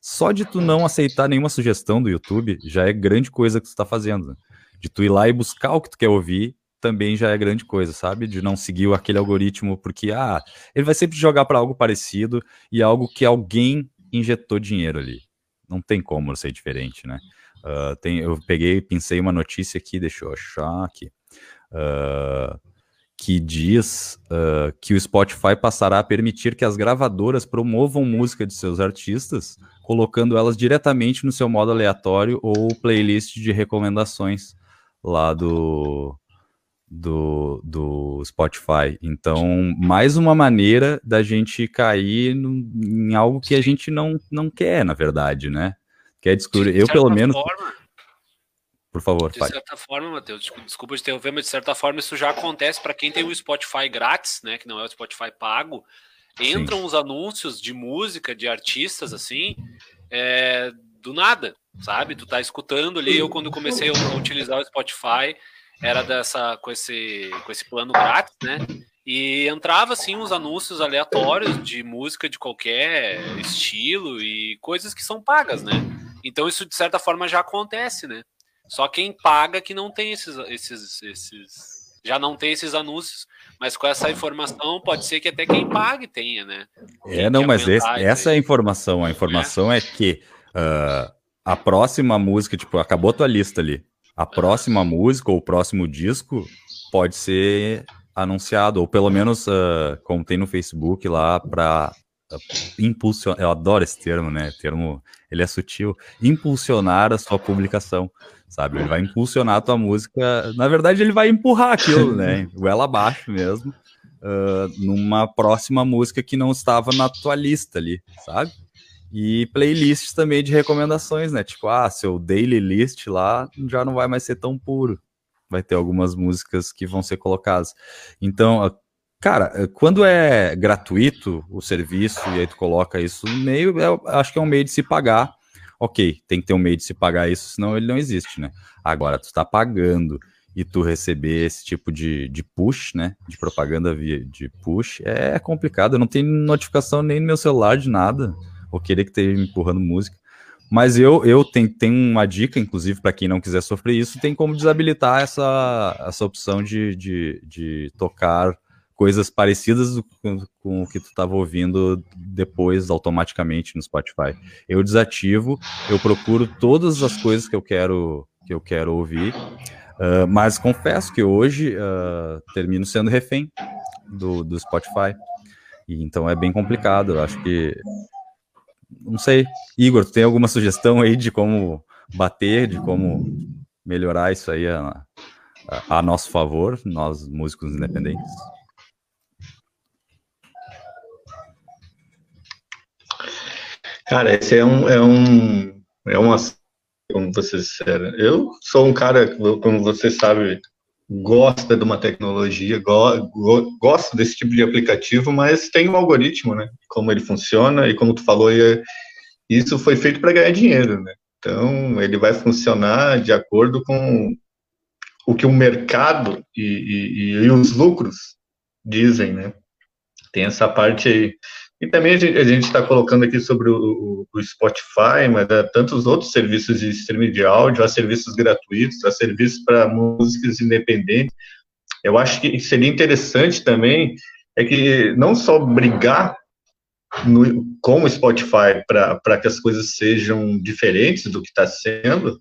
só de tu não aceitar nenhuma sugestão do YouTube já é grande coisa que tu está fazendo. De tu ir lá e buscar o que tu quer ouvir também já é grande coisa, sabe? De não seguir aquele algoritmo porque ah, ele vai sempre jogar para algo parecido e algo que alguém injetou dinheiro ali não tem como ser diferente, né? Uh, tem, eu peguei, pensei uma notícia aqui, deixa eu achar aqui, uh, que diz uh, que o Spotify passará a permitir que as gravadoras promovam música de seus artistas, colocando elas diretamente no seu modo aleatório ou playlist de recomendações lá do, do, do Spotify. Então, mais uma maneira da gente cair no, em algo que a gente não, não quer, na verdade, né? Quer descobrir. De eu, pelo menos. Forma, por favor, De pai. certa forma, Matheus, desculpa de interromper, mas de certa forma isso já acontece para quem tem o Spotify grátis, né? Que não é o Spotify pago. Entram Sim. os anúncios de música, de artistas, assim, é, do nada, sabe? Tu tá escutando ali. Eu, quando comecei a utilizar o Spotify, era dessa com esse com esse plano grátis, né? E entrava assim uns anúncios aleatórios de música de qualquer estilo e coisas que são pagas, né? Então isso de certa forma já acontece, né? Só quem paga que não tem esses esses esses já não tem esses anúncios, mas com essa informação pode ser que até quem pague tenha, né? É, não, mas esse, essa é a informação. A informação é, é que uh, a próxima música, tipo, acabou a tua lista ali a próxima música ou o próximo disco pode ser anunciado, ou pelo menos uh, como tem no Facebook lá para uh, impulsionar, eu adoro esse termo, né? O termo, ele é sutil, impulsionar a sua publicação, sabe? Ele vai impulsionar a tua música, na verdade ele vai empurrar aquilo, né? [laughs] Goela abaixo mesmo, uh, numa próxima música que não estava na tua lista ali, sabe? E playlists também de recomendações, né? Tipo, ah, seu daily list lá já não vai mais ser tão puro. Vai ter algumas músicas que vão ser colocadas. Então, cara, quando é gratuito o serviço e aí tu coloca isso no meio, eu acho que é um meio de se pagar. Ok, tem que ter um meio de se pagar isso, senão ele não existe, né? Agora, tu tá pagando e tu receber esse tipo de, de push, né? De propaganda via de push, é complicado. Eu não tenho notificação nem no meu celular de nada ou querer que esteja empurrando música. Mas eu, eu tenho, tenho uma dica, inclusive, para quem não quiser sofrer isso, tem como desabilitar essa, essa opção de, de, de tocar coisas parecidas com, com o que tu estava ouvindo depois automaticamente no Spotify. Eu desativo, eu procuro todas as coisas que eu quero que eu quero ouvir, uh, mas confesso que hoje uh, termino sendo refém do, do Spotify. E, então é bem complicado. Eu acho que não sei. Igor, tu tem alguma sugestão aí de como bater, de como melhorar isso aí a, a, a nosso favor, nós músicos independentes? Cara, esse é um, é um, é uma, como você disseram, eu sou um cara, como você sabe, gosta de uma tecnologia, go, go, gosta desse tipo de aplicativo, mas tem um algoritmo, né? Como ele funciona e como tu falou, é, isso foi feito para ganhar dinheiro, né? Então ele vai funcionar de acordo com o que o mercado e, e, e os lucros dizem, né? Tem essa parte aí. E também a gente está colocando aqui sobre o, o, Spotify, mas há tantos outros serviços de streaming de áudio, há serviços gratuitos, há serviços para músicas independentes. Eu acho que seria interessante também é que não só brigar no, com o Spotify para que as coisas sejam diferentes do que está sendo,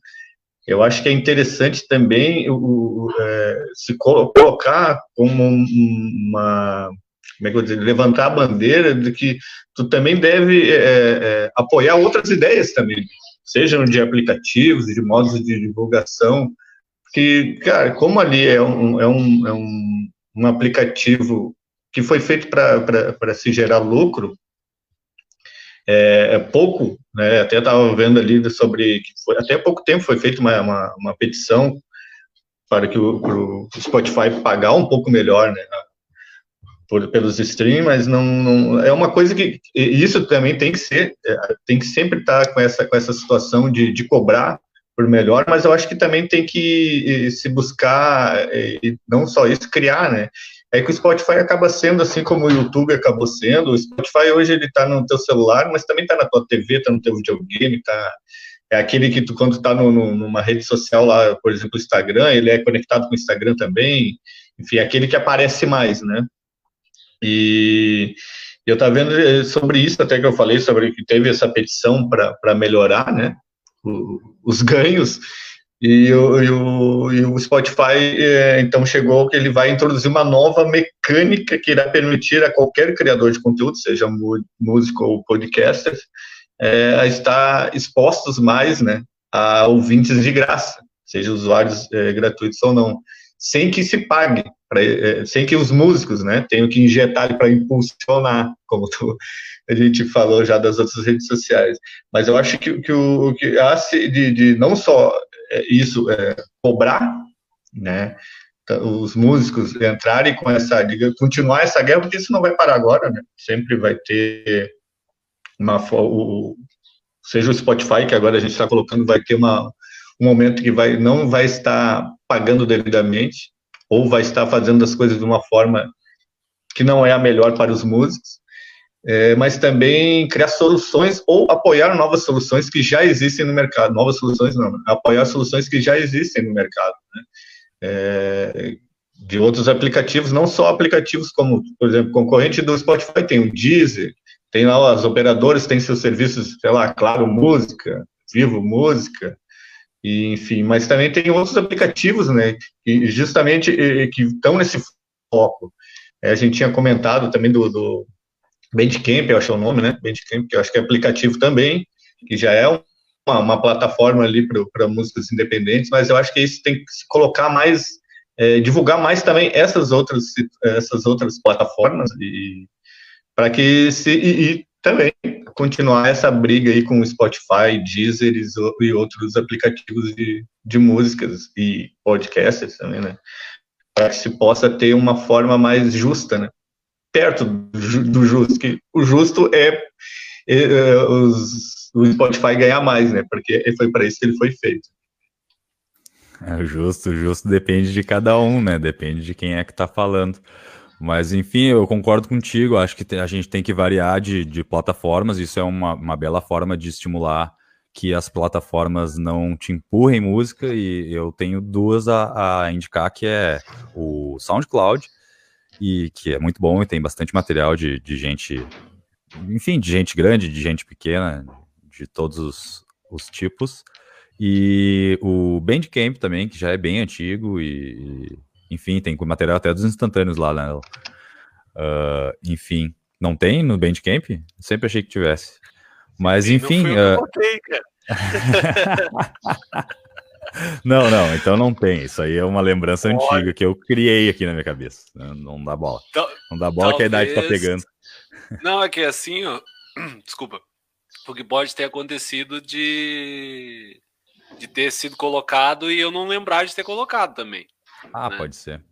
eu acho que é interessante também o, o é, se colocar como uma como é que eu dizer, levantar a bandeira de que tu também deve é, é, apoiar outras ideias também, sejam de aplicativos, de modos de divulgação que, cara, como ali é um, é um, é um, um aplicativo que foi feito para se gerar lucro, é, é, pouco, né? Até estava vendo ali sobre que foi, até pouco tempo foi feita uma, uma, uma, petição para que o, o, Spotify pagar um pouco melhor, né? Por, pelos streams, mas não, não, é uma coisa que isso também tem que ser, é, tem que sempre estar tá com essa com essa situação de, de cobrar por melhor, mas eu acho que também tem que se buscar e não só isso criar, né? É que o Spotify acaba sendo assim como o YouTube acabou sendo. O Spotify hoje ele está no teu celular, mas também está na tua TV, está no teu videogame, tá é aquele que tu quando está numa rede social lá, por exemplo, o Instagram, ele é conectado com o Instagram também. Enfim, é aquele que aparece mais, né? E eu estava vendo eh, sobre isso até que eu falei sobre que teve essa petição para melhorar, né? os ganhos e o, e o, e o Spotify, é, então, chegou que ele vai introduzir uma nova mecânica que irá permitir a qualquer criador de conteúdo, seja músico ou podcaster, é, a estar expostos mais né, a ouvintes de graça, seja usuários é, gratuitos ou não, sem que se pague, pra, é, sem que os músicos né, tenham que injetar para impulsionar, como tu, a gente falou já das outras redes sociais. Mas eu acho que, que o que há de, de não só é, isso, é, cobrar, né, os músicos entrarem com essa, diga, continuar essa guerra, porque isso não vai parar agora, né, sempre vai ter uma, o, seja o Spotify, que agora a gente está colocando, vai ter uma, um momento que vai, não vai estar pagando devidamente, ou vai estar fazendo as coisas de uma forma que não é a melhor para os músicos, é, mas também criar soluções ou apoiar novas soluções que já existem no mercado. Novas soluções não, apoiar soluções que já existem no mercado. Né? É, de outros aplicativos, não só aplicativos como, por exemplo, concorrente do Spotify tem o Deezer, tem lá as operadoras, tem seus serviços, sei lá, Claro Música, Vivo Música, e, enfim, mas também tem outros aplicativos, né, que justamente que estão nesse foco. É, a gente tinha comentado também do, do Bandcamp, eu acho o nome, né? Bandcamp, que eu acho que é aplicativo também, que já é uma, uma plataforma ali para músicas independentes, mas eu acho que isso tem que se colocar mais, é, divulgar mais também essas outras, essas outras plataformas e para que se e, e, também continuar essa briga aí com o Spotify, Deezer e outros aplicativos de, de músicas e podcasts também, né? Para que se possa ter uma forma mais justa, né? perto do justo, que o justo é, é os, o Spotify ganhar mais, né? Porque foi para isso que ele foi feito. É justo, justo depende de cada um, né? Depende de quem é que tá falando. Mas, enfim, eu concordo contigo. Acho que a gente tem que variar de, de plataformas. Isso é uma, uma bela forma de estimular que as plataformas não te empurrem música. E eu tenho duas a, a indicar, que é o SoundCloud, e que é muito bom e tem bastante material de, de gente, enfim, de gente grande, de gente pequena, de todos os, os tipos. E o Bandcamp também, que já é bem antigo e, enfim, tem material até dos instantâneos lá, né? Uh, enfim, não tem no Bandcamp? Sempre achei que tivesse. Mas, enfim... Não uh... eu cara. [laughs] Não, não, então não tem. Isso aí é uma lembrança Olha. antiga que eu criei aqui na minha cabeça. Não dá bola. Não dá bola Talvez... que a idade tá pegando. [laughs] Não, é que assim, ó. [clears throat] Desculpa. O que pode ter acontecido de de ter sido colocado e eu não lembrar de ter colocado também. Ah, né? pode ser.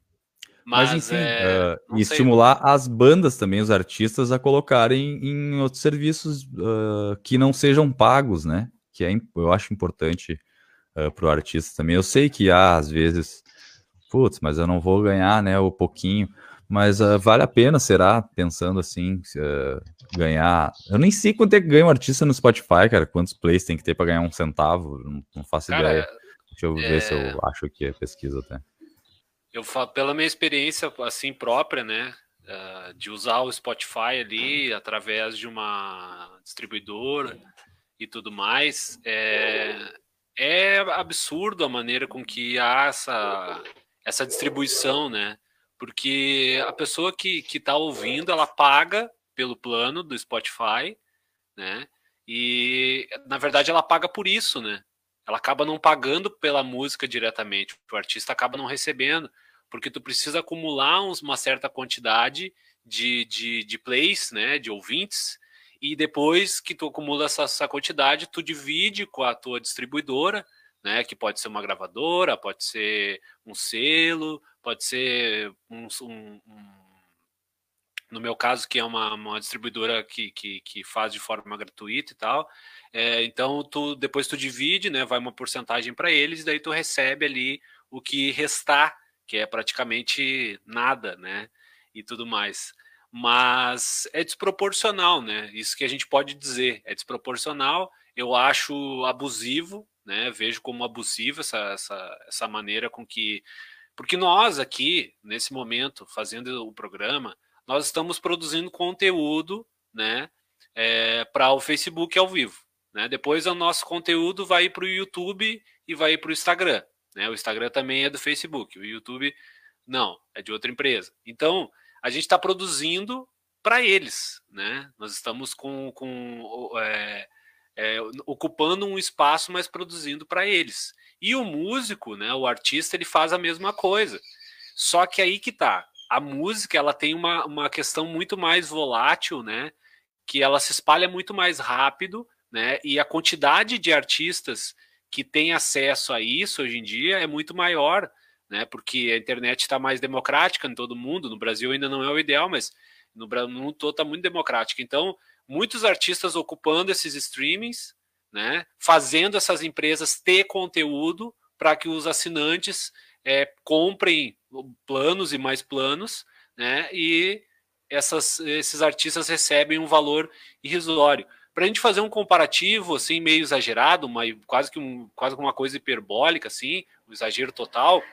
Mas, Mas enfim, é... uh, estimular as bandas também, os artistas, a colocarem em outros serviços uh, que não sejam pagos, né? Que é, eu acho importante uh, para o artista também. Eu sei que há, às vezes, putz, mas eu não vou ganhar, né, o pouquinho. Mas uh, vale a pena, será? Pensando assim, uh, ganhar. Eu nem sei quanto é que ganha um artista no Spotify, cara. Quantos plays tem que ter para ganhar um centavo? Não, não faço cara, ideia. Deixa eu é... ver se eu é acho que é pesquisa até. Eu falo, pela minha experiência assim própria, né? Uh, de usar o Spotify ali através de uma distribuidora e tudo mais, é, é absurdo a maneira com que há essa, essa distribuição, né? Porque a pessoa que está ouvindo, ela paga pelo plano do Spotify, né? E na verdade ela paga por isso, né? Ela acaba não pagando pela música diretamente, o artista acaba não recebendo, porque tu precisa acumular uma certa quantidade de, de, de plays, né, de ouvintes, e depois que tu acumula essa, essa quantidade, tu divide com a tua distribuidora, né, que pode ser uma gravadora, pode ser um selo, pode ser um, um, um no meu caso, que é uma, uma distribuidora que, que, que, faz de forma gratuita e tal. É, então, tu, depois tu divide, né, vai uma porcentagem para eles, e daí tu recebe ali o que restar, que é praticamente nada, né, e tudo mais. Mas é desproporcional, né? Isso que a gente pode dizer, é desproporcional. Eu acho abusivo, né? Vejo como abusivo essa, essa, essa maneira com que. Porque nós aqui, nesse momento, fazendo o programa, nós estamos produzindo conteúdo, né, é, para o Facebook ao vivo. Né? Depois o nosso conteúdo vai para o YouTube e vai para o Instagram. Né? O Instagram também é do Facebook, o YouTube não, é de outra empresa. Então, a gente está produzindo para eles. Né? Nós estamos com, com é, é, ocupando um espaço, mas produzindo para eles. E o músico, né, o artista, ele faz a mesma coisa. Só que aí que tá a música ela tem uma, uma questão muito mais volátil, né? Que ela se espalha muito mais rápido, né? E a quantidade de artistas que tem acesso a isso hoje em dia é muito maior, né? Porque a internet está mais democrática em todo mundo. No Brasil ainda não é o ideal, mas no mundo todo está muito democrática. Então, muitos artistas ocupando esses streamings, né? Fazendo essas empresas ter conteúdo para que os assinantes é, comprem planos e mais planos, né? E essas, esses artistas recebem um valor irrisório. Para a gente fazer um comparativo assim meio exagerado, uma, quase que um, quase uma coisa hiperbólica assim, um exagero total,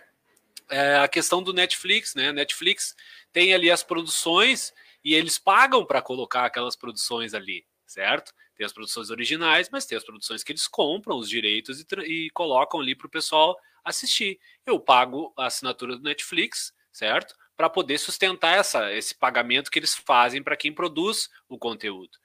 é a questão do Netflix, né? Netflix tem ali as produções e eles pagam para colocar aquelas produções ali, certo? Tem as produções originais, mas tem as produções que eles compram os direitos e, e colocam ali para o pessoal assistir. Eu pago a assinatura do Netflix, certo? Para poder sustentar essa, esse pagamento que eles fazem para quem produz o conteúdo.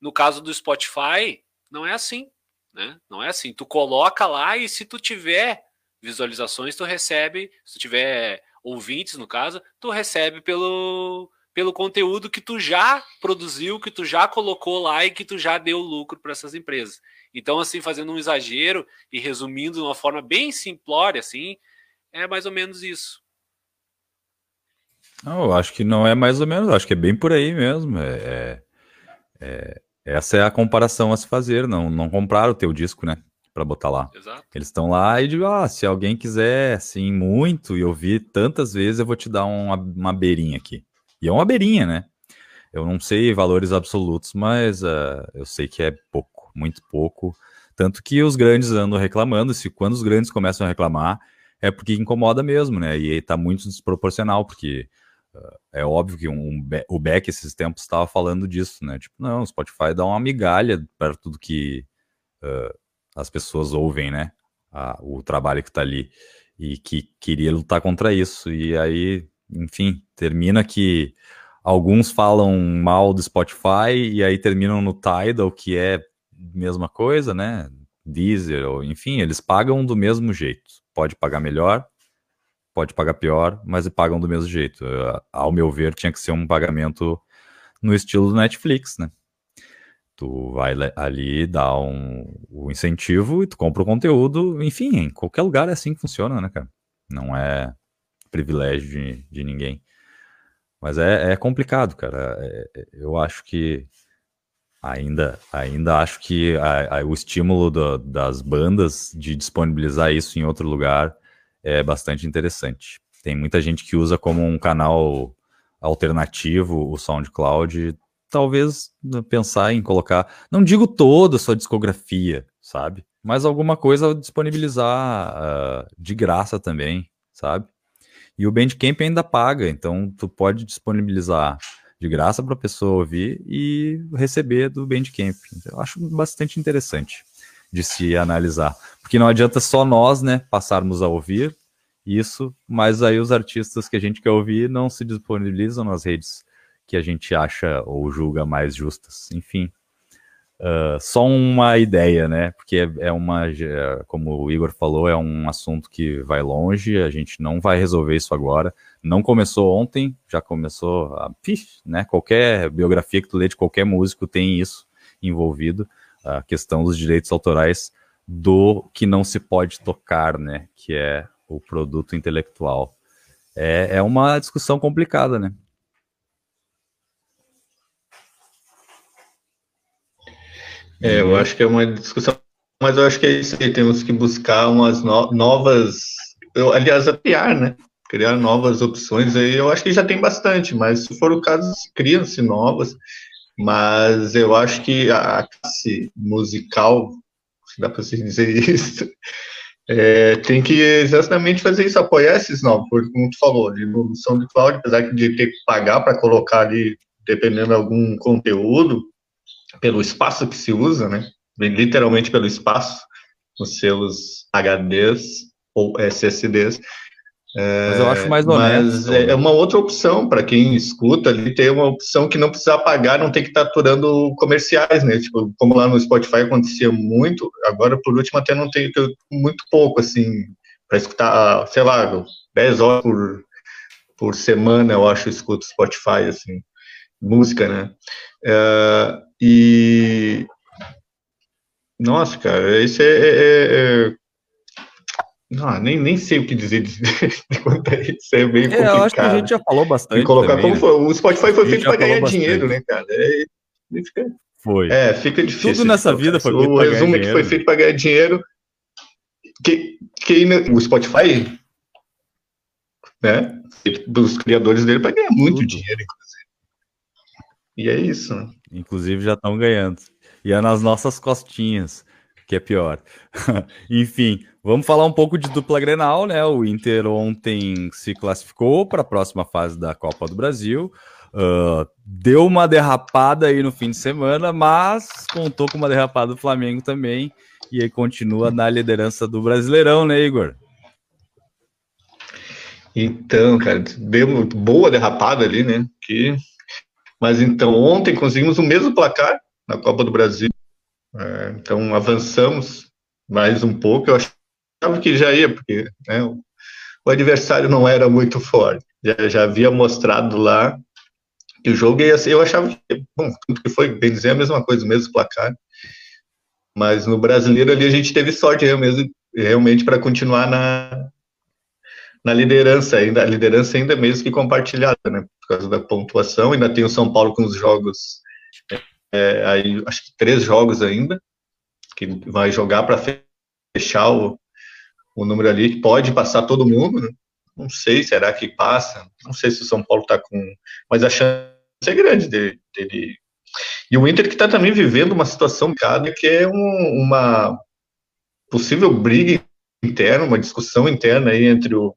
No caso do Spotify, não é assim, né? Não é assim. Tu coloca lá e se tu tiver visualizações, tu recebe, se tu tiver ouvintes, no caso, tu recebe pelo, pelo conteúdo que tu já produziu, que tu já colocou lá e que tu já deu lucro para essas empresas. Então, assim, fazendo um exagero e resumindo de uma forma bem simplória, assim, é mais ou menos isso. Não, eu acho que não é mais ou menos, acho que é bem por aí mesmo. É, é, é, essa é a comparação a se fazer. Não, não compraram o teu disco, né? Para botar lá. Exato. Eles estão lá e digo, ah, se alguém quiser, assim, muito e ouvir tantas vezes, eu vou te dar uma, uma beirinha aqui. E é uma beirinha, né? Eu não sei valores absolutos, mas uh, eu sei que é pouco, muito pouco. Tanto que os grandes andam reclamando, se quando os grandes começam a reclamar, é porque incomoda mesmo, né? E tá muito desproporcional, porque uh, é óbvio que um, o Beck esses tempos estava falando disso, né? Tipo, não, o Spotify dá uma migalha para tudo que uh, as pessoas ouvem, né? o trabalho que tá ali. E que queria lutar contra isso. E aí enfim, termina que alguns falam mal do Spotify e aí terminam no Tidal, que é mesma coisa, né? Deezer, ou enfim, eles pagam do mesmo jeito. Pode pagar melhor, pode pagar pior, mas pagam do mesmo jeito. Ao meu ver, tinha que ser um pagamento no estilo do Netflix, né? Tu vai ali, dá um, um incentivo e tu compra o conteúdo, enfim, em qualquer lugar é assim que funciona, né, cara? Não é privilégio de, de ninguém. Mas é, é complicado, cara. É, é, eu acho que ainda, ainda acho que a, a, o estímulo do, das bandas de disponibilizar isso em outro lugar é bastante interessante. Tem muita gente que usa como um canal alternativo o SoundCloud. Talvez pensar em colocar, não digo toda a sua discografia, sabe? Mas alguma coisa disponibilizar uh, de graça também, sabe? E o Bandcamp ainda paga, então tu pode disponibilizar de graça para a pessoa ouvir e receber do Bandcamp. Eu acho bastante interessante de se analisar, porque não adianta só nós, né, passarmos a ouvir isso, mas aí os artistas que a gente quer ouvir não se disponibilizam nas redes que a gente acha ou julga mais justas. Enfim, Uh, só uma ideia, né? Porque é, é uma, como o Igor falou, é um assunto que vai longe, a gente não vai resolver isso agora. Não começou ontem, já começou a. Pix, né? Qualquer biografia que tu lê de qualquer músico tem isso envolvido, a questão dos direitos autorais do que não se pode tocar, né? Que é o produto intelectual. É, é uma discussão complicada, né? É, eu acho que é uma discussão, mas eu acho que é isso aí, temos que buscar umas no novas, eu, aliás, apiar, né? Criar novas opções aí, eu acho que já tem bastante, mas se for o caso, criam-se novas, mas eu acho que a classe musical, se dá para se dizer [laughs] isso, é, tem que exatamente fazer isso, apoiar esses novos, porque como tu falou, de evolução do cloud, apesar de ter que pagar para colocar ali, dependendo de algum conteúdo, pelo espaço que se usa, né? Literalmente pelo espaço, os seus HDs ou SSDs. Mas eu acho mais honesto. Mas é, é uma outra opção para quem escuta ali, ter uma opção que não precisa pagar, não tem que estar tá aturando comerciais, né? Tipo, como lá no Spotify acontecia muito, agora por último até não tem muito pouco, assim, para escutar, sei lá, 10 horas por, por semana, eu acho, eu escuto Spotify, assim, música, né? É, e. Nossa, cara, isso é. é, é... é não, nem, nem sei o que dizer de, [laughs] de quanto é isso, é bem complicado. É, eu acho que a gente já falou bastante. colocar também, como né? foi. O Spotify foi feito para ganhar bastante. dinheiro, né, cara? É, fica, foi. É, fica difícil. Tudo nessa vida foi feito O resumo é que foi feito para ganhar dinheiro. Que, que o Spotify, né? Dos criadores dele para ganhar muito Tudo. dinheiro, inclusive. E é isso, né? Inclusive já estão ganhando. E é nas nossas costinhas, que é pior. [laughs] Enfim, vamos falar um pouco de dupla Grenal, né? O Inter ontem se classificou para a próxima fase da Copa do Brasil. Uh, deu uma derrapada aí no fim de semana, mas contou com uma derrapada do Flamengo também. E aí continua na liderança do Brasileirão, né, Igor? Então, cara, deu boa derrapada ali, né? Que mas então, ontem conseguimos o mesmo placar na Copa do Brasil. É, então, avançamos mais um pouco. Eu achava que já ia, porque né, o, adversário não era muito forte. Já, já havia mostrado lá que o jogo ia ser. Eu achava que, bom, tudo que foi, bem dizer, a mesma coisa, o mesmo placar. Mas no brasileiro ali a gente teve sorte realmente para continuar na, na liderança ainda, a liderança ainda mesmo que compartilhada, né? Por causa da pontuação, ainda tem o São Paulo com os jogos, é, aí acho que três jogos ainda, que vai jogar para fechar o, o número ali, que pode passar todo mundo, né? Não sei, será que passa? Não sei se o São Paulo está com. Mas a chance é grande dele. dele. E o Inter que está também vivendo uma situação cada que é um, uma possível briga interna, uma discussão interna aí entre o,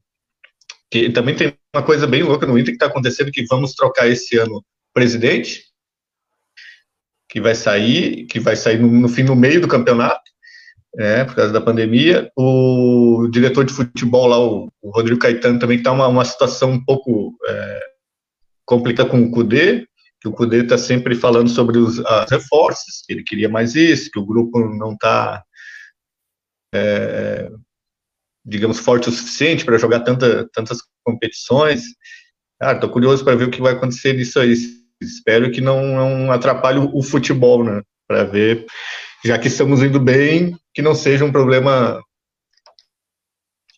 que também tem uma coisa bem louca no Inter que está acontecendo, que vamos trocar esse ano presidente, que vai sair, que vai sair no, no fim, no meio do campeonato, é, por causa da pandemia. O diretor de futebol lá, o, o Rodrigo Caetano, também está uma, uma situação um pouco é, complicada com o Cudê, que o Cudê está sempre falando sobre os as reforços, que ele queria mais isso, que o grupo não está é, digamos, forte o suficiente para jogar tanta, tantas competições. Cara, estou curioso para ver o que vai acontecer nisso aí. Espero que não, não atrapalhe o, futebol, né? Para ver, já que estamos indo bem, que não seja um problema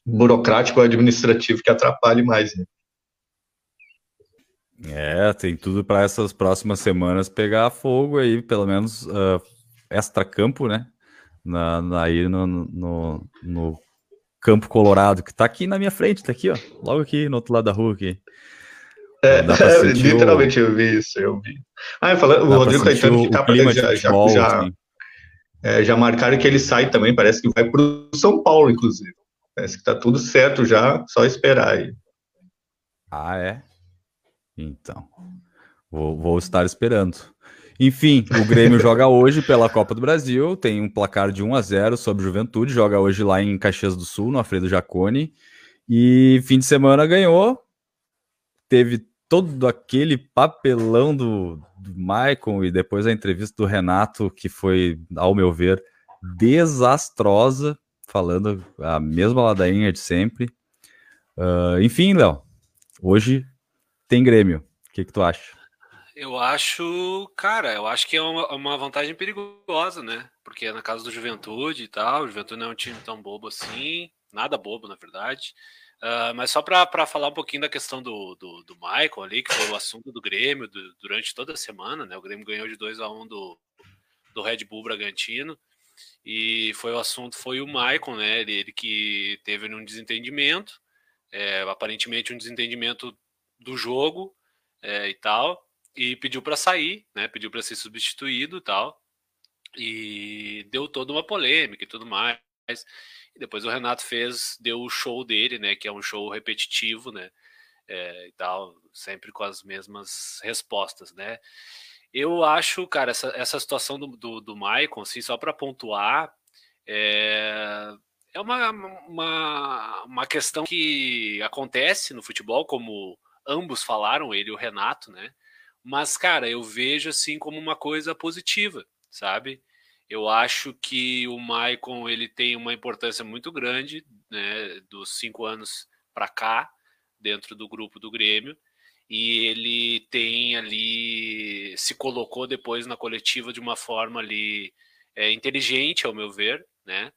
burocrático administrativo que atrapalhe mais, né? É, tem tudo para essas próximas semanas pegar fogo aí, pelo menos uh, extra-campo, né? Na, na, aí no, no, no Campo Colorado, que tá aqui na minha frente, tá aqui, ó. Logo aqui no outro lado da rua aqui. É, é literalmente o... eu vi isso, eu vi. Ah, falando, o Rodrigo Caetano que tá pra, já, já, já, assim. é, já marcaram que ele sai também, parece que vai pro São Paulo, inclusive. Parece que tá tudo certo já, só esperar aí. Ah, é? Então, vou, vou estar esperando. Enfim, o Grêmio [laughs] joga hoje pela Copa do Brasil, tem um placar de 1 a 0 sobre Juventude, joga hoje lá em Caxias do Sul, no Alfredo Jacone. E fim de semana ganhou. Teve todo aquele papelão do, do Michael e depois a entrevista do Renato, que foi, ao meu ver, desastrosa, falando a mesma ladainha de sempre. Uh, enfim, Léo, hoje tem Grêmio. O que, que tu acha? Eu acho, cara, eu acho que é uma, uma, vantagem perigosa, né? Porque é na casa do Juventude e tal, o Juventude não é um time tão bobo assim, nada bobo, na verdade. Uh, mas só para falar um pouquinho da questão do, do, do, Michael ali, que foi o assunto do Grêmio do, durante toda a semana, né? O Grêmio ganhou de 2 a 1 um do, do Red Bull Bragantino. E foi o assunto, foi o Michael, né? Ele, ele que teve um desentendimento, é, aparentemente um desentendimento do jogo é, e tal, e pediu para sair, né? Pediu para ser substituído e tal. E deu toda uma polêmica e tudo mais. E depois o Renato fez, deu o show dele, né? Que é um show repetitivo, né? É, e tal, sempre com as mesmas respostas, né? Eu acho, cara, essa, essa situação do, do, do Maicon, assim, só para pontuar, é, é uma, uma, uma questão que acontece no futebol, como ambos falaram, ele e o Renato, né? Mas, cara, eu vejo assim como uma coisa positiva, sabe? Eu acho que o Maicon ele tem uma importância muito grande, né, dos cinco anos para cá, dentro do grupo do Grêmio, e ele tem ali se colocou depois na coletiva de uma forma ali é, inteligente, ao meu ver, né?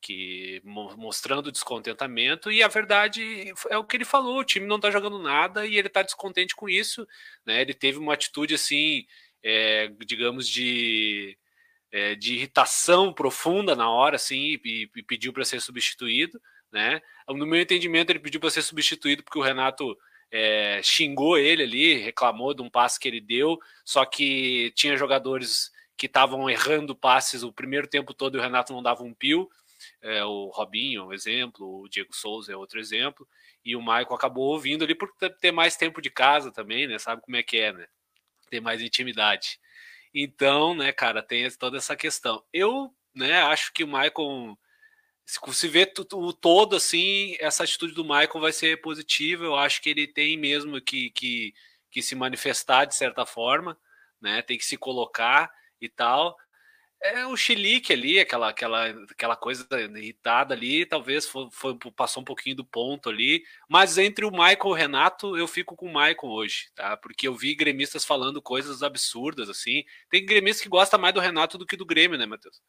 Que mostrando descontentamento e a verdade é o que ele falou, o time não tá jogando nada e ele tá descontente com isso, né? Ele teve uma atitude assim, é, digamos de é, de irritação profunda na hora, assim, e, e pediu para ser substituído, né? No meu entendimento, ele pediu para ser substituído porque o Renato é, xingou ele ali, reclamou de um passe que ele deu, só que tinha jogadores que estavam errando passes o primeiro tempo todo e o Renato não dava um pio. É, o Robinho um exemplo, o Diego Souza é outro exemplo, e o Maicon acabou ouvindo ali por ter mais tempo de casa também, né? Sabe como é que é, né? Ter mais intimidade. Então, né, cara, tem toda essa questão. Eu, né, acho que o Michael, se vê o todo assim, essa atitude do Michael vai ser positiva. Eu acho que ele tem mesmo que, que, que se manifestar de certa forma, né? Tem que se colocar e tal é o chilique ali, aquela, aquela, aquela coisa irritada ali, talvez foi, foi, passou um pouquinho do ponto ali, mas entre o Michael e o Renato, eu fico com o Michael hoje, tá? Porque eu vi gremistas falando coisas absurdas, assim. Tem gremistas que gostam mais do Renato do que do Grêmio, né, Matheus?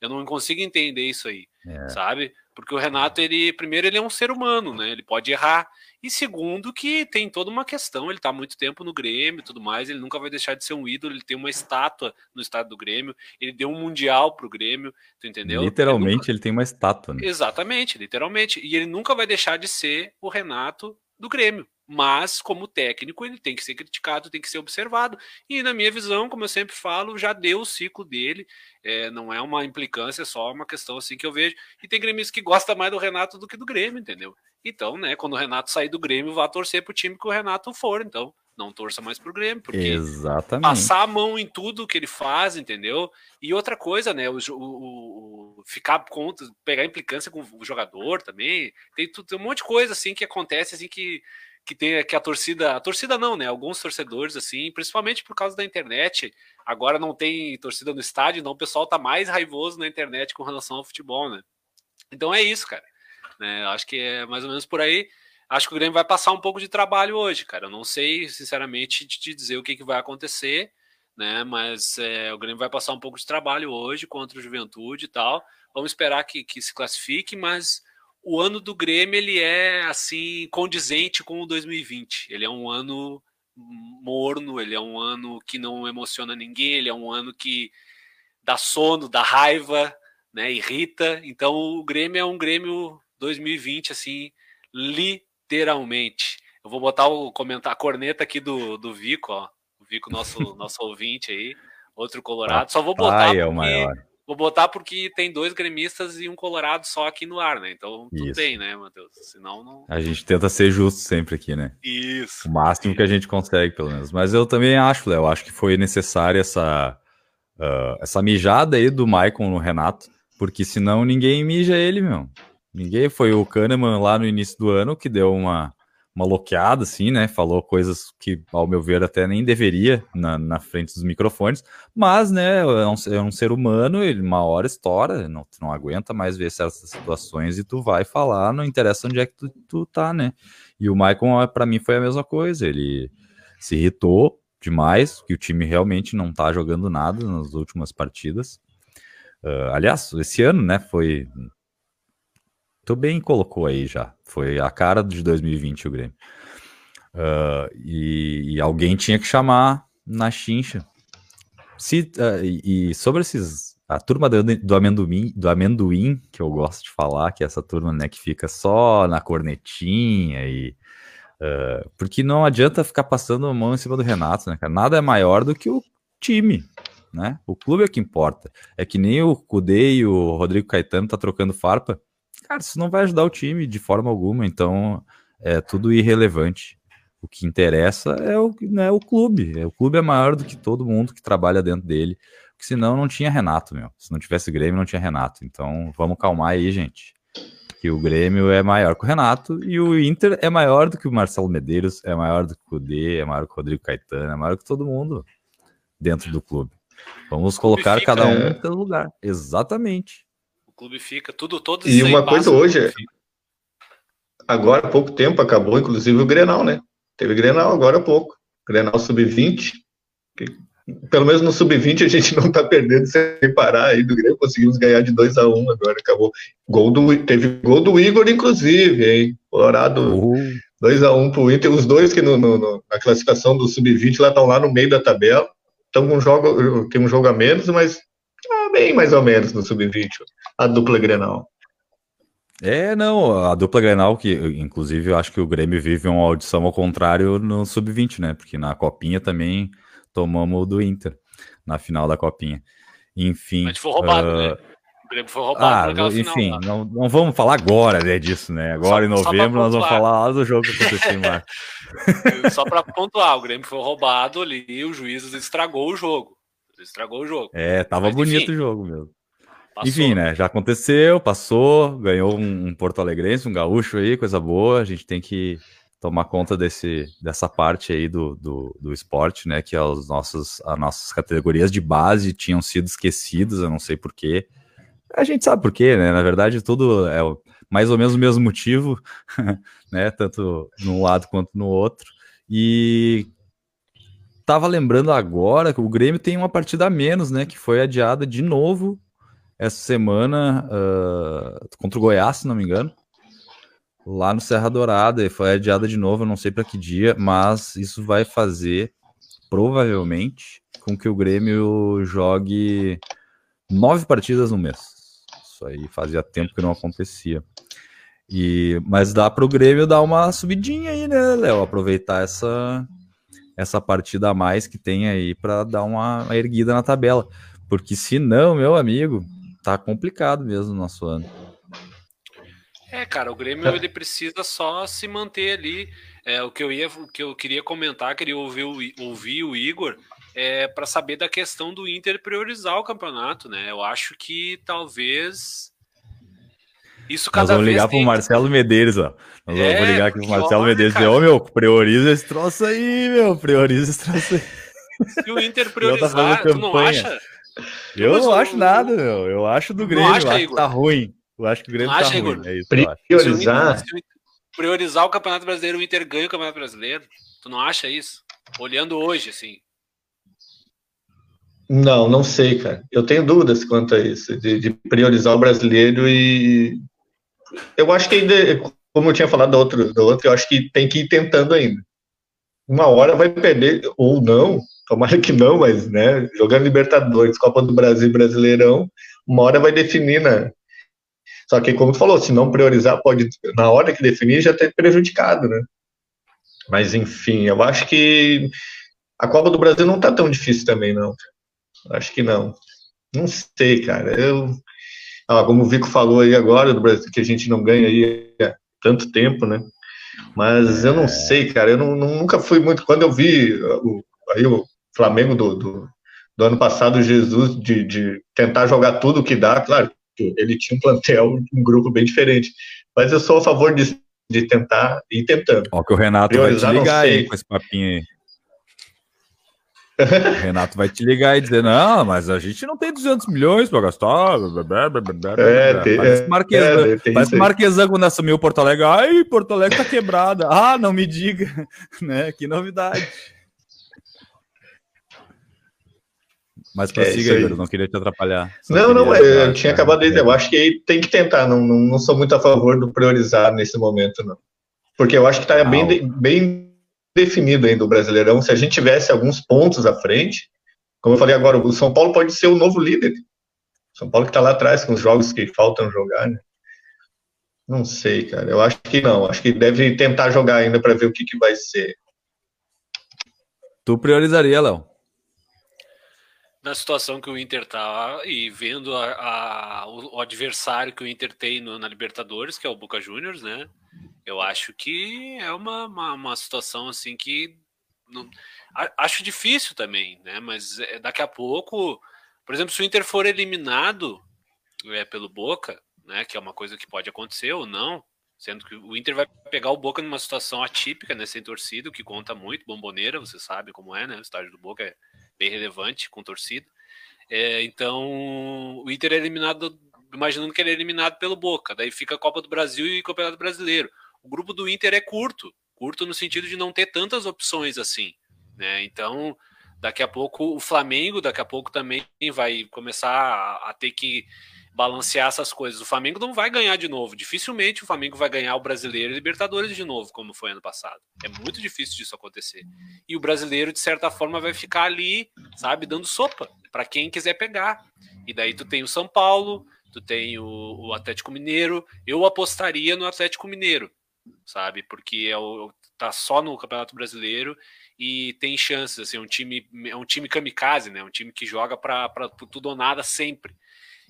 Eu não consigo entender isso aí, é. sabe? Porque o Renato, ele, primeiro, ele é um ser humano, né? Ele pode errar. E segundo, que tem toda uma questão, ele tá há muito tempo no Grêmio e tudo mais, ele nunca vai deixar de ser um ídolo, ele tem uma estátua no estado do Grêmio, ele deu um mundial pro Grêmio, tu entendeu? Literalmente, ele, nunca... ele tem uma estátua, né? Exatamente, literalmente. E ele nunca vai deixar de ser o Renato do Grêmio mas como técnico ele tem que ser criticado, tem que ser observado. E na minha visão, como eu sempre falo, já deu o ciclo dele. É, não é uma implicância, é só uma questão assim que eu vejo. E tem gremistas que gosta mais do Renato do que do Grêmio, entendeu? Então, né, quando o Renato sair do Grêmio, vá torcer pro time que o Renato for. Então, não torça mais pro Grêmio, porque Exatamente. passar a mão em tudo que ele faz, entendeu? E outra coisa, né, o, o, o ficar contra, pegar implicância com o jogador também, tem, tem um monte de coisa assim que acontece assim que que tem que a torcida, a torcida não, né? Alguns torcedores assim, principalmente por causa da internet, agora não tem torcida no estádio, então o pessoal tá mais raivoso na internet com relação ao futebol, né? Então é isso, cara. Né? Acho que é mais ou menos por aí. Acho que o Grêmio vai passar um pouco de trabalho hoje, cara. Eu não sei, sinceramente, te dizer o que, que vai acontecer, né? Mas é, o Grêmio vai passar um pouco de trabalho hoje contra o Juventude e tal. Vamos esperar que, que se classifique, mas o ano do Grêmio ele é assim condizente com o 2020. Ele é um ano morno, ele é um ano que não emociona ninguém, ele é um ano que dá sono, dá raiva, né, irrita. Então o Grêmio é um Grêmio 2020 assim, literalmente. Eu vou botar o comentar a corneta aqui do, do Vico, ó. O Vico nosso [laughs] nosso ouvinte aí, outro colorado. Só vou botar Ai, é o maior Vou botar porque tem dois gremistas e um colorado só aqui no ar, né? Então tudo Isso. bem, né, Matheus? Senão não. A gente tenta ser justo sempre aqui, né? Isso. O máximo que a gente consegue, pelo menos. Mas eu também acho, Léo, acho que foi necessária essa, uh, essa mijada aí do Maicon no Renato, porque senão ninguém mija ele, meu. Ninguém foi o Kahneman lá no início do ano que deu uma, uma loqueada, assim, né? Falou coisas que, ao meu ver, até nem deveria na, na frente dos microfones, mas, né, é um, é um ser humano, ele uma hora estoura, não, não aguenta mais ver certas situações e tu vai falar, não interessa onde é que tu, tu tá, né? E o Maicon, para mim, foi a mesma coisa, ele se irritou demais, que o time realmente não tá jogando nada nas últimas partidas. Uh, aliás, esse ano, né, foi Tu bem colocou aí já. Foi a cara de 2020 o Grêmio. Uh, e, e, alguém tinha que chamar na chincha. Se, uh, e, sobre esses. A turma do, do, amendoim, do amendoim, que eu gosto de falar, que é essa turma né, que fica só na cornetinha e. Uh, porque não adianta ficar passando a mão em cima do Renato, né, cara? Nada é maior do que o time, né? O clube é que importa. É que nem o Cudê e o Rodrigo Caetano tá trocando farpa cara, isso não vai ajudar o time de forma alguma, então é tudo irrelevante. O que interessa é o, né, o clube. É, o clube é maior do que todo mundo que trabalha dentro dele. Porque senão não tinha Renato, meu. Se não tivesse Grêmio, não tinha Renato. Então vamos calmar aí, gente. Que o Grêmio é maior que o Renato e o Inter é maior do que o Marcelo Medeiros, é maior do que o Cudê, é maior que o Rodrigo Caetano, é maior que todo mundo dentro do clube. Vamos colocar cada um é... no seu lugar. Exatamente clube fica, tudo, todos E uma coisa hoje, agora há pouco tempo acabou, inclusive, o Grenal, né? Teve Grenal agora há pouco. Grenal Sub-20. Pelo menos no Sub-20 a gente [laughs] não tá perdendo sem parar aí do Grêmio. Conseguimos ganhar de 2 a 1 um, agora, acabou. Gol do, teve gol do Igor, inclusive, hein? Colorado uh. 2 a 1 um pro Inter. Os dois que no, no, na classificação do Sub-20 lá estão lá no meio da tabela. Estão com um jogo, tem um jogo a menos, mas bem mais ou menos no Sub-20 a dupla Grenal. É, não, a dupla Grenal, que inclusive eu acho que o Grêmio vive uma audição ao contrário no Sub-20, né? Porque na Copinha também tomamos o do Inter, na final da Copinha. Enfim. Mas foi roubado, uh... né? O Grêmio foi roubado. Ah, enfim, final, não, não vamos falar agora né, disso, né? Agora só, em novembro nós vamos falar do jogo que aconteceu em março. [laughs] só para pontuar, o Grêmio foi roubado ali e o juiz estragou o jogo. Estragou o jogo. É, tava Mas, bonito enfim, o jogo mesmo. Passou. Enfim, né? Já aconteceu, passou, ganhou um, um Porto Alegrense, um gaúcho aí, coisa boa. A gente tem que tomar conta desse, dessa parte aí do, do, do esporte, né? Que os nossos, as nossas categorias de base tinham sido esquecidas, eu não sei porquê. A gente sabe porquê, né? Na verdade, tudo é mais ou menos o mesmo motivo, [laughs] né? Tanto num lado quanto no outro. E tava lembrando agora que o Grêmio tem uma partida a menos, né? Que foi adiada de novo essa semana uh, contra o Goiás, se não me engano, lá no Serra Dourada, e foi adiada de novo, eu não sei para que dia, mas isso vai fazer provavelmente com que o Grêmio jogue nove partidas no mês. Isso aí fazia tempo que não acontecia. E, mas dá para o Grêmio dar uma subidinha aí, né, Léo? Aproveitar essa, essa partida a mais que tem aí para dar uma erguida na tabela. Porque se não, meu amigo, tá complicado mesmo o nosso ano. É, cara, o Grêmio ele precisa só se manter ali. É, o que eu ia, o que eu queria comentar, queria ouvir o, ouvir o Igor, é para saber da questão do Inter priorizar o campeonato, né? Eu acho que talvez isso cada Nós vamos ligar pro Marcelo Medeiros, ó. Nós é, vamos ligar aqui pro Marcelo Medeiros e dizer, ô meu, prioriza esse troço aí, meu, prioriza esse troço aí. Se o Inter [laughs] tá priorizar, tá tu não acha? Eu não acho nada, meu. Eu acho do Grêmio, acha, acho que tá ruim. Eu acho que o Grêmio não tá acha, ruim. É isso, priorizar. priorizar o Campeonato Brasileiro, o Inter ganha o Campeonato Brasileiro. Tu não acha isso? Olhando hoje, assim. Não, não sei, cara. Eu tenho dúvidas quanto a isso, de, de priorizar o brasileiro e. Eu acho que ainda, como eu tinha falado do outro, eu acho que tem que ir tentando ainda. Uma hora vai perder, ou não, tomara que não, mas, né, jogando Libertadores, Copa do Brasil Brasileirão, uma hora vai definir, né? Só que, como tu falou, se não priorizar, pode, na hora que definir, já ter prejudicado, né? Mas, enfim, eu acho que a Copa do Brasil não tá tão difícil também, não. Acho que não. Não sei, cara. Eu, ah, como o Vico falou aí agora, do Brasil, que a gente não ganha aí há tanto tempo, né? Mas eu não é. sei, cara. Eu não, nunca fui muito. Quando eu vi o, aí o Flamengo do, do, do ano passado, Jesus, de, de tentar jogar tudo que dá, claro, ele tinha um plantel, um grupo bem diferente. Mas eu sou a favor disso de tentar ir tentando. Ó, que o Renato Priorizar, vai te ligar aí com esse papinho aí. O Renato vai te ligar e dizer: Não, mas a gente não tem 200 milhões para gastar. É, tem, parece Marquesan, é, parece Marquesan quando assumiu Porto Alegre. Ai, Porto Alegre tá quebrada. Ah, não me diga. [laughs] né? Que novidade. Mas é prossiga, é, eu não queria te atrapalhar. não, não, eu tinha acabado de dizer, eu acho que tem que tentar, não, não, não sou muito a favor do priorizar nesse momento, não. Porque eu acho que está bem, bem definido ainda o Brasileirão. Se a gente tivesse alguns pontos à frente, como eu falei agora, o São Paulo pode ser o novo líder. São Paulo que está lá atrás com os jogos que faltam jogar, né? Não sei, cara. Eu acho que não. Acho que deve tentar jogar ainda para ver o que, que vai ser. Tu priorizaria, Léo? Na situação que o Inter tá e vendo a, a, o, o, adversário que o Inter tem no, na Libertadores, que é o Boca Juniors, né? Eu acho que é uma, uma, uma situação assim que não, acho difícil também, né? Mas é, daqui a pouco, por exemplo, se o Inter for eliminado é, pelo Boca, né? Que é uma coisa que pode acontecer ou não, sendo que o Inter vai pegar o Boca numa situação atípica, né? Sem torcida, o que conta muito, bomboneira, você sabe como é, né? O estádio do Boca é bem relevante com torcida. É, então, o Inter é eliminado, imaginando que ele é eliminado pelo Boca, daí fica a Copa do Brasil e Campeonato Brasileiro o grupo do Inter é curto, curto no sentido de não ter tantas opções assim, né? Então, daqui a pouco o Flamengo, daqui a pouco também vai começar a, a ter que balancear essas coisas. O Flamengo não vai ganhar de novo. Dificilmente o Flamengo vai ganhar o Brasileiro e Libertadores de novo, como foi ano passado. É muito difícil disso acontecer. E o brasileiro, de certa forma, vai ficar ali, sabe, dando sopa para quem quiser pegar. E daí tu tem o São Paulo, tu tem o, o Atlético Mineiro. Eu apostaria no Atlético Mineiro sabe? Porque é o, tá só no Campeonato Brasileiro e tem chances, assim, um time é um time kamikaze, né? Um time que joga para tudo ou nada sempre.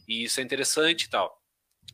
E isso é interessante e tal.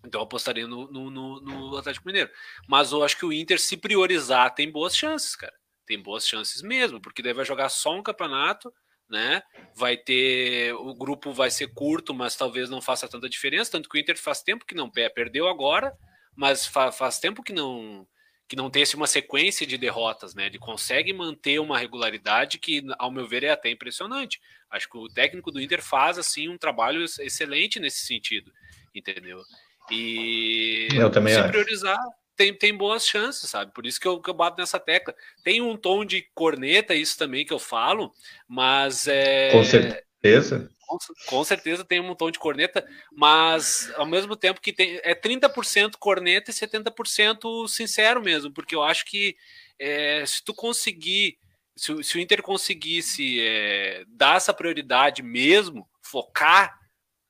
Então eu apostaria no, no, no, no, Atlético Mineiro. Mas eu acho que o Inter, se priorizar, tem boas chances, cara. Tem boas chances mesmo, porque daí vai jogar só um campeonato, né? Vai ter. O grupo vai ser curto, mas talvez não faça tanta diferença. Tanto que o Inter faz tempo que não perdeu agora, mas fa faz tempo que não que não tem assim, uma sequência de derrotas, né? Ele consegue manter uma regularidade que, ao meu ver, é até impressionante. Acho que o técnico do Inter faz assim um trabalho excelente nesse sentido, entendeu? E eu também se acho. priorizar tem, tem boas chances, sabe? Por isso que eu, que eu bato nessa tecla. Tem um tom de corneta, isso também que eu falo, mas é. Com certeza com, certeza tem um tom de corneta, mas ao mesmo tempo que tem é 30% corneta e 70% sincero mesmo, porque eu acho que é, se tu conseguir, se, se o Inter conseguisse é, dar essa prioridade mesmo, focar,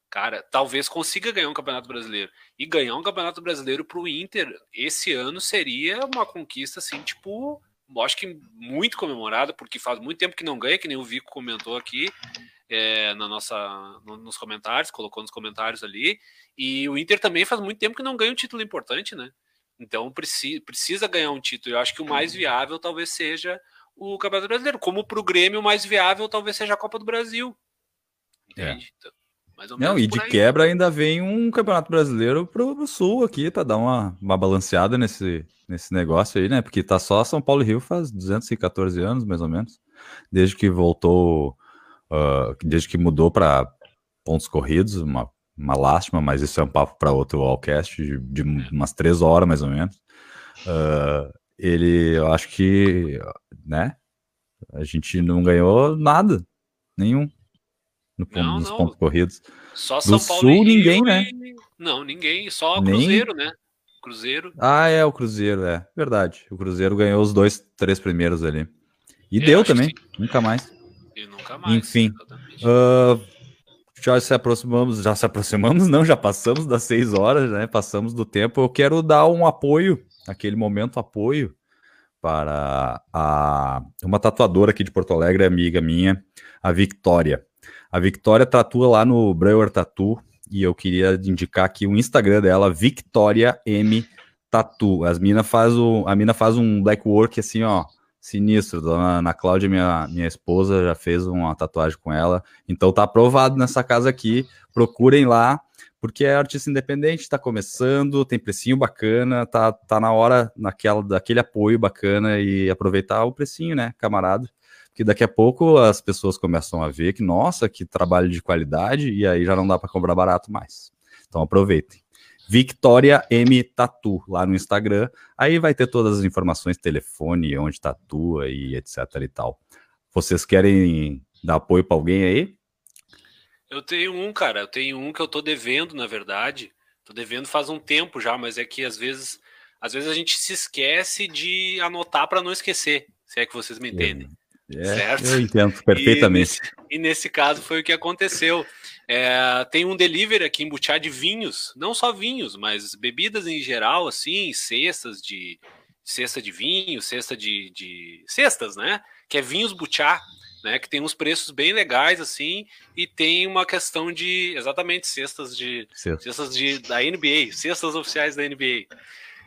cara, talvez consiga ganhar um Campeonato Brasileiro. E ganhar um Campeonato Brasileiro para o Inter esse ano seria uma conquista assim, tipo acho que muito comemorada, porque faz muito tempo que não ganha, que nem o Vico comentou aqui é, na nossa, no, nos comentários, colocou nos comentários ali. E o Inter também faz muito tempo que não ganha um título importante, né? Então precisa, precisa ganhar um título. Eu acho que o mais viável talvez seja o Campeonato Brasileiro. Como para o Grêmio, o mais viável talvez seja a Copa do Brasil. Entende? É. Então, não, e de quebra ainda vem um Campeonato Brasileiro pro, pro Sul aqui, para dar uma, uma balanceada nesse, nesse negócio aí, né? Porque tá só São Paulo e Rio faz 214 anos, mais ou menos, desde que voltou uh, desde que mudou para pontos corridos, uma, uma lástima, mas isso é um papo para outro Allcast de, de, umas três horas mais ou menos. Uh, ele, eu acho que, né, a gente não ganhou nada, nenhum, no, não, nos não. pontos corridos. Só São Do Paulo Sul, ninguém, né? Não, ninguém, só o Cruzeiro, Nem... né? Cruzeiro. Ah, é, o Cruzeiro, é. Verdade. O Cruzeiro ganhou os dois, três primeiros ali. E é, deu também, nunca mais. E nunca mais. Enfim. Uh, já se aproximamos, já se aproximamos, [laughs] não, já passamos das seis horas, né? Passamos do tempo. Eu quero dar um apoio, aquele momento apoio, para a, uma tatuadora aqui de Porto Alegre, amiga minha, a Victoria. A Victoria tatua lá no Brewer Tattoo e eu queria indicar aqui o Instagram dela, Victoria M Tattoo. As mina faz o, a mina faz um black work assim, ó, Sinistro. Dona Ana Cláudia, minha, minha esposa, já fez uma tatuagem com ela. Então tá aprovado nessa casa aqui. Procurem lá porque é artista independente, está começando, tem precinho bacana, tá, tá na hora naquela, daquele apoio bacana e aproveitar o precinho, né, camarada? Porque daqui a pouco as pessoas começam a ver que, nossa, que trabalho de qualidade, e aí já não dá para cobrar barato mais. Então aproveitem. Victoria M Tatu lá no Instagram. Aí vai ter todas as informações, telefone, onde tatua e etc e tal. Vocês querem dar apoio para alguém aí? Eu tenho um, cara. Eu tenho um que eu tô devendo, na verdade. Tô devendo faz um tempo já, mas é que às vezes, às vezes a gente se esquece de anotar para não esquecer. Se é que vocês me entendem. É, certo? Eu entendo [laughs] perfeitamente. E nesse, e nesse, caso foi o que aconteceu. É, tem um delivery aqui em Butiá de vinhos, não só vinhos, mas bebidas em geral, assim, cestas de cesta de vinho, cesta de, de cestas, né? Que é vinhos Butiá né? Que tem uns preços bem legais, assim, e tem uma questão de exatamente cestas de cestas de, da NBA, cestas oficiais da NBA.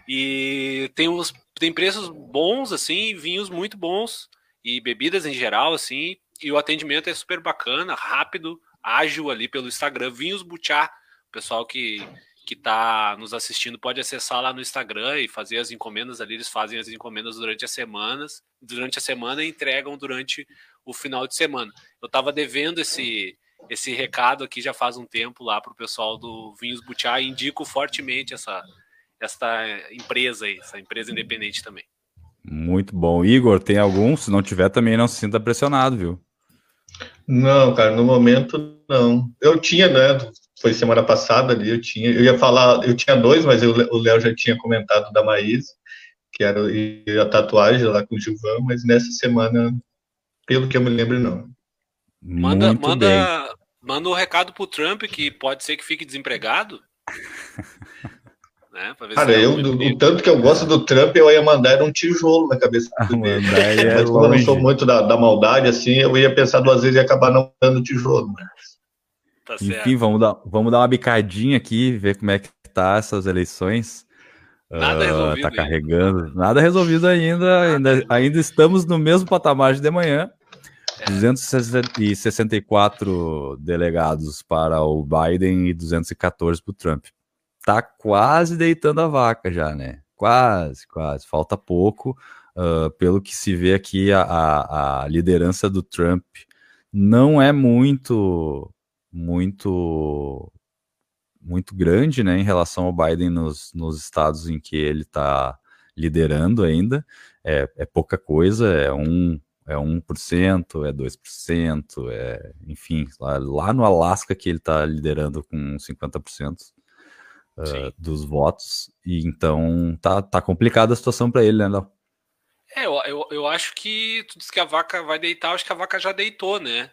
E tem, uns, tem preços bons, assim, vinhos muito bons, e bebidas em geral, assim, e o atendimento é super bacana, rápido, ágil ali pelo Instagram, Vinhos Butiá, pessoal que que está nos assistindo pode acessar lá no Instagram e fazer as encomendas ali. Eles fazem as encomendas durante as semanas, durante a semana e entregam durante o final de semana. Eu estava devendo esse esse recado aqui já faz um tempo lá para o pessoal do Vinhos Butiá e indico fortemente essa esta empresa aí, essa empresa independente também. Muito bom. Igor, tem algum? Se não tiver, também não se sinta pressionado, viu? Não, cara, no momento não. Eu tinha, né? foi semana passada ali, eu tinha, eu ia falar, eu tinha dois, mas eu, o Léo já tinha comentado da Maís, que era a tatuagem lá com o Gilvan, mas nessa semana, pelo que eu me lembro, não. Manda, Muito manda, bem. manda um recado pro Trump que pode ser que fique desempregado. [laughs] né, Cara, eu, o tanto que eu gosto do Trump, eu ia mandar um tijolo na cabeça dele. É [laughs] mas como eu não sou muito da, da, maldade, assim, eu ia pensar duas vezes e acabar não dando tijolo. Mas... Tá Enfim, vamos dar, vamos dar uma bicadinha aqui, ver como é que tá essas eleições. Nada uh, resolvido. Tá carregando. Ainda. Nada resolvido ainda. Ainda, ainda estamos no mesmo patamar de manhã. É. 264 delegados para o Biden e 214 para o Trump. Tá quase deitando a vaca já, né? Quase, quase. Falta pouco. Uh, pelo que se vê aqui, a, a, a liderança do Trump não é muito muito muito grande, né, em relação ao Biden nos, nos estados em que ele está liderando ainda. É, é pouca coisa, é um é 1%, é 2%, é, enfim, lá, lá no Alasca que ele está liderando com 50% uh, dos votos, e então tá, tá complicada a situação para ele, né, Léo? É, eu, eu, eu acho que tu disse que a vaca vai deitar, eu acho que a vaca já deitou, né?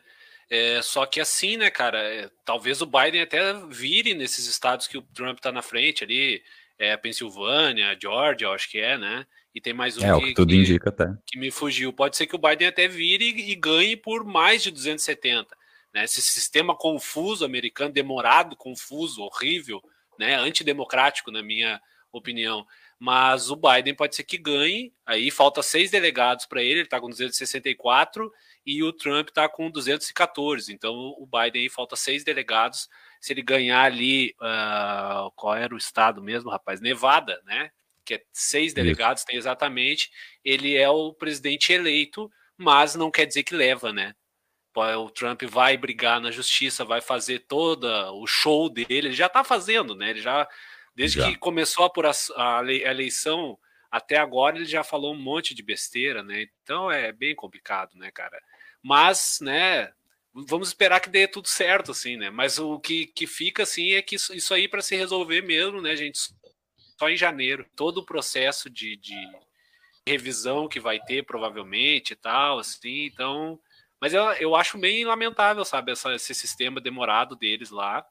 É, só que assim, né, cara, é, talvez o Biden até vire nesses estados que o Trump tá na frente ali, é, Pensilvânia, Georgia, acho que é, né? E tem mais um é, que, o que tudo que, indica até. que me fugiu. Pode ser que o Biden até vire e, e ganhe por mais de 270. Né? Esse sistema confuso americano, demorado, confuso, horrível, né? antidemocrático, na minha opinião. Mas o Biden pode ser que ganhe. Aí falta seis delegados para ele, ele está com 264 e o Trump está com 214. Então o Biden aí falta seis delegados. Se ele ganhar ali, uh, qual era o estado mesmo, rapaz? Nevada, né? Que é seis delegados, tem exatamente. Ele é o presidente eleito, mas não quer dizer que leva, né? O Trump vai brigar na justiça, vai fazer todo o show dele. Ele já está fazendo, né? Ele já, desde já. que começou a, a eleição até agora, ele já falou um monte de besteira, né? Então é bem complicado, né, cara? Mas, né, vamos esperar que dê tudo certo, assim, né? Mas o que, que fica, assim, é que isso, isso aí para se resolver mesmo, né, gente? Só em janeiro. Todo o processo de, de revisão que vai ter, provavelmente, e tal, assim, então... Mas eu, eu acho bem lamentável, sabe, essa, esse sistema demorado deles lá.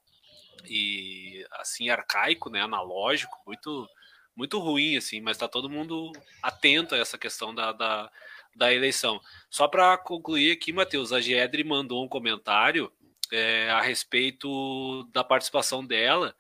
E, assim, arcaico, né, analógico, muito muito ruim, assim, mas tá todo mundo atento a essa questão da, da da eleição. Só para concluir aqui, Matheus, a Giedre mandou um comentário é, a respeito da participação dela,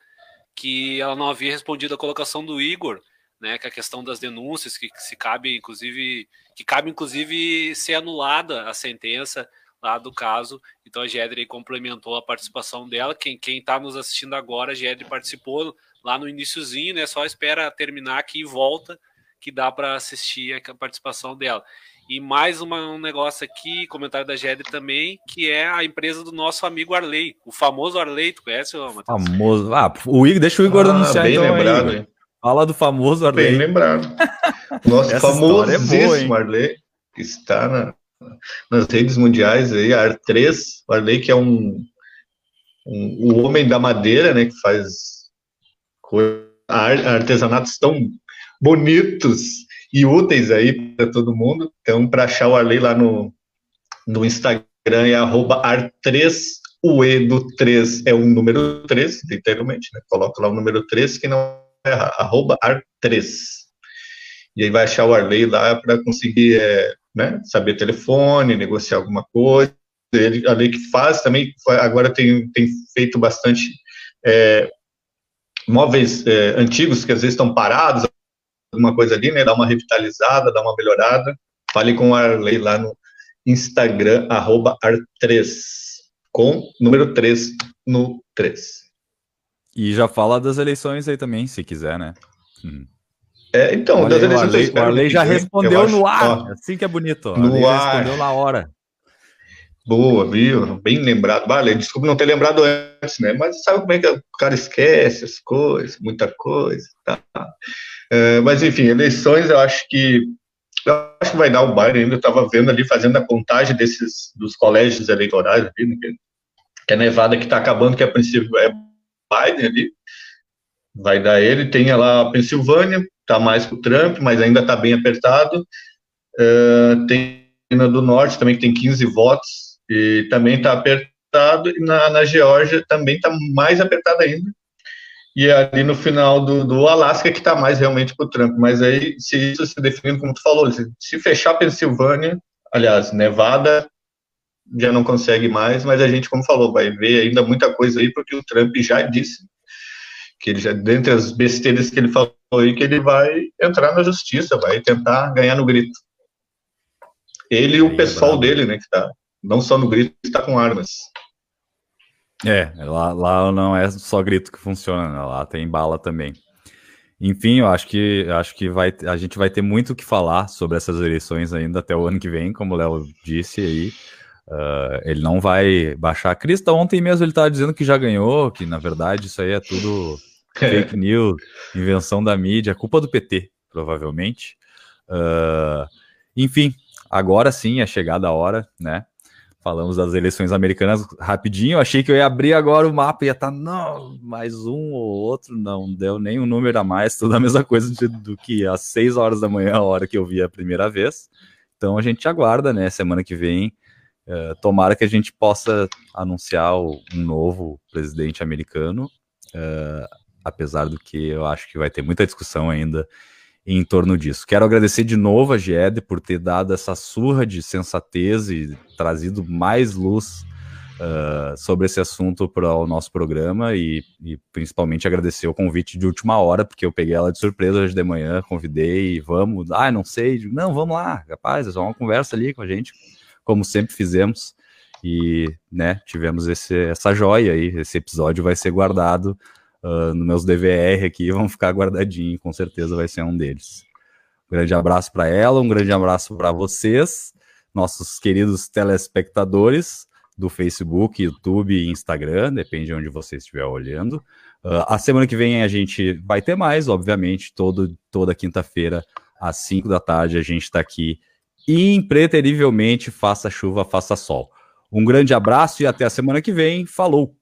que ela não havia respondido a colocação do Igor, né, que é a questão das denúncias, que, que se cabe, inclusive, que cabe, inclusive, ser anulada a sentença lá do caso. Então a Gedre complementou a participação dela. Quem quem está nos assistindo agora, a Gedre participou lá no iníciozinho, né? Só espera terminar aqui e volta que dá para assistir a participação dela. E mais uma, um negócio aqui, comentário da Gedre também, que é a empresa do nosso amigo Arley, o famoso Arley, tu conhece, Matheus? Famoso. Ah, o Igor, deixa o Igor ah, anunciar bem então lembrado, hein? Fala do famoso Arley. Bem lembrado. Nosso famosíssimo é Arley, que está na, nas redes mundiais aí, a AR3, o Arley que é um, um o homem da madeira, né, que faz artesanatos tão bonitos e úteis aí para todo mundo. Então, para achar o Arley lá no, no Instagram é arroba ar3, o E do 3 é o número 3, literalmente, né? Coloca lá o número 3, que não é arroba ar3. E aí vai achar o Arley lá para conseguir é, né, saber telefone, negociar alguma coisa. Ele, a lei que faz também, agora tem, tem feito bastante é, móveis é, antigos que às vezes estão parados, alguma coisa ali, né? Dá uma revitalizada, dá uma melhorada. Fale com o Arley lá no Instagram, arroba ar3, com número 3 no 3. E já fala das eleições aí também, se quiser, né? Hum. É, então, das eleições. O Arley, o Arley já respondeu no ar. Ó, assim que é bonito. Ó. No ar. respondeu na hora. Boa, viu? Bem lembrado. Vale, desculpa não ter lembrado antes, né? Mas sabe como é que o cara esquece as coisas, muita coisa. Tá? É, mas, enfim, eleições, eu acho que eu acho que vai dar o Biden ainda. Eu estava vendo ali, fazendo a contagem desses dos colégios eleitorais ali, né? que é Nevada que está acabando, que a princípio é Biden ali. Vai dar ele. Tem lá a Pensilvânia, está mais com o Trump, mas ainda está bem apertado. É, tem do Norte também, que tem 15 votos e também está apertado, e na, na Geórgia também está mais apertado ainda. E ali no final do, do Alasca que está mais realmente para o Trump. Mas aí, se isso se definindo, como tu falou, se, se fechar Pensilvânia, aliás, Nevada já não consegue mais, mas a gente, como falou, vai ver ainda muita coisa aí, porque o Trump já disse que ele já, dentre as besteiras que ele falou aí, que ele vai entrar na justiça, vai tentar ganhar no grito. Ele e o pessoal dele, né, que está não só no grito, está com armas. É, lá, lá não é só grito que funciona, né? lá tem bala também. Enfim, eu acho que acho que vai, a gente vai ter muito o que falar sobre essas eleições ainda até o ano que vem, como o Léo disse aí. Uh, ele não vai baixar a crista. Ontem mesmo ele estava dizendo que já ganhou, que na verdade isso aí é tudo fake news, invenção da mídia, culpa do PT, provavelmente. Uh, enfim, agora sim é chegada a hora, né? Falamos das eleições americanas rapidinho. Eu achei que eu ia abrir agora o mapa e ia estar, tá, não, mais um ou outro, não deu nem um número a mais, [laughs] tudo a mesma coisa de, do que às 6 horas da manhã, a hora que eu vi a primeira vez. Então a gente aguarda, né? Semana que vem, uh, tomara que a gente possa anunciar um novo presidente americano, uh, apesar do que eu acho que vai ter muita discussão ainda em torno disso. Quero agradecer de novo a GED por ter dado essa surra de sensatez e trazido mais luz uh, sobre esse assunto para o nosso programa e, e, principalmente agradecer o convite de última hora, porque eu peguei ela de surpresa hoje de manhã, convidei e vamos, ah, não sei, não, vamos lá, rapaz, é só uma conversa ali com a gente, como sempre fizemos. E, né, tivemos esse, essa joia aí. Esse episódio vai ser guardado uh, nos meus DVR aqui, [laughs] vão ficar guardadinhos, com certeza vai ser um deles. Um grande abraço para ela, um grande abraço para vocês, nossos queridos telespectadores do Facebook, YouTube e Instagram, depende de onde você estiver olhando. Uh, a semana que vem a gente vai ter mais, obviamente, todo, toda quinta-feira, às 5 da tarde, a gente está aqui impreterivelmente, faça chuva, faça sol. Um grande abraço e até a semana que vem. Falou!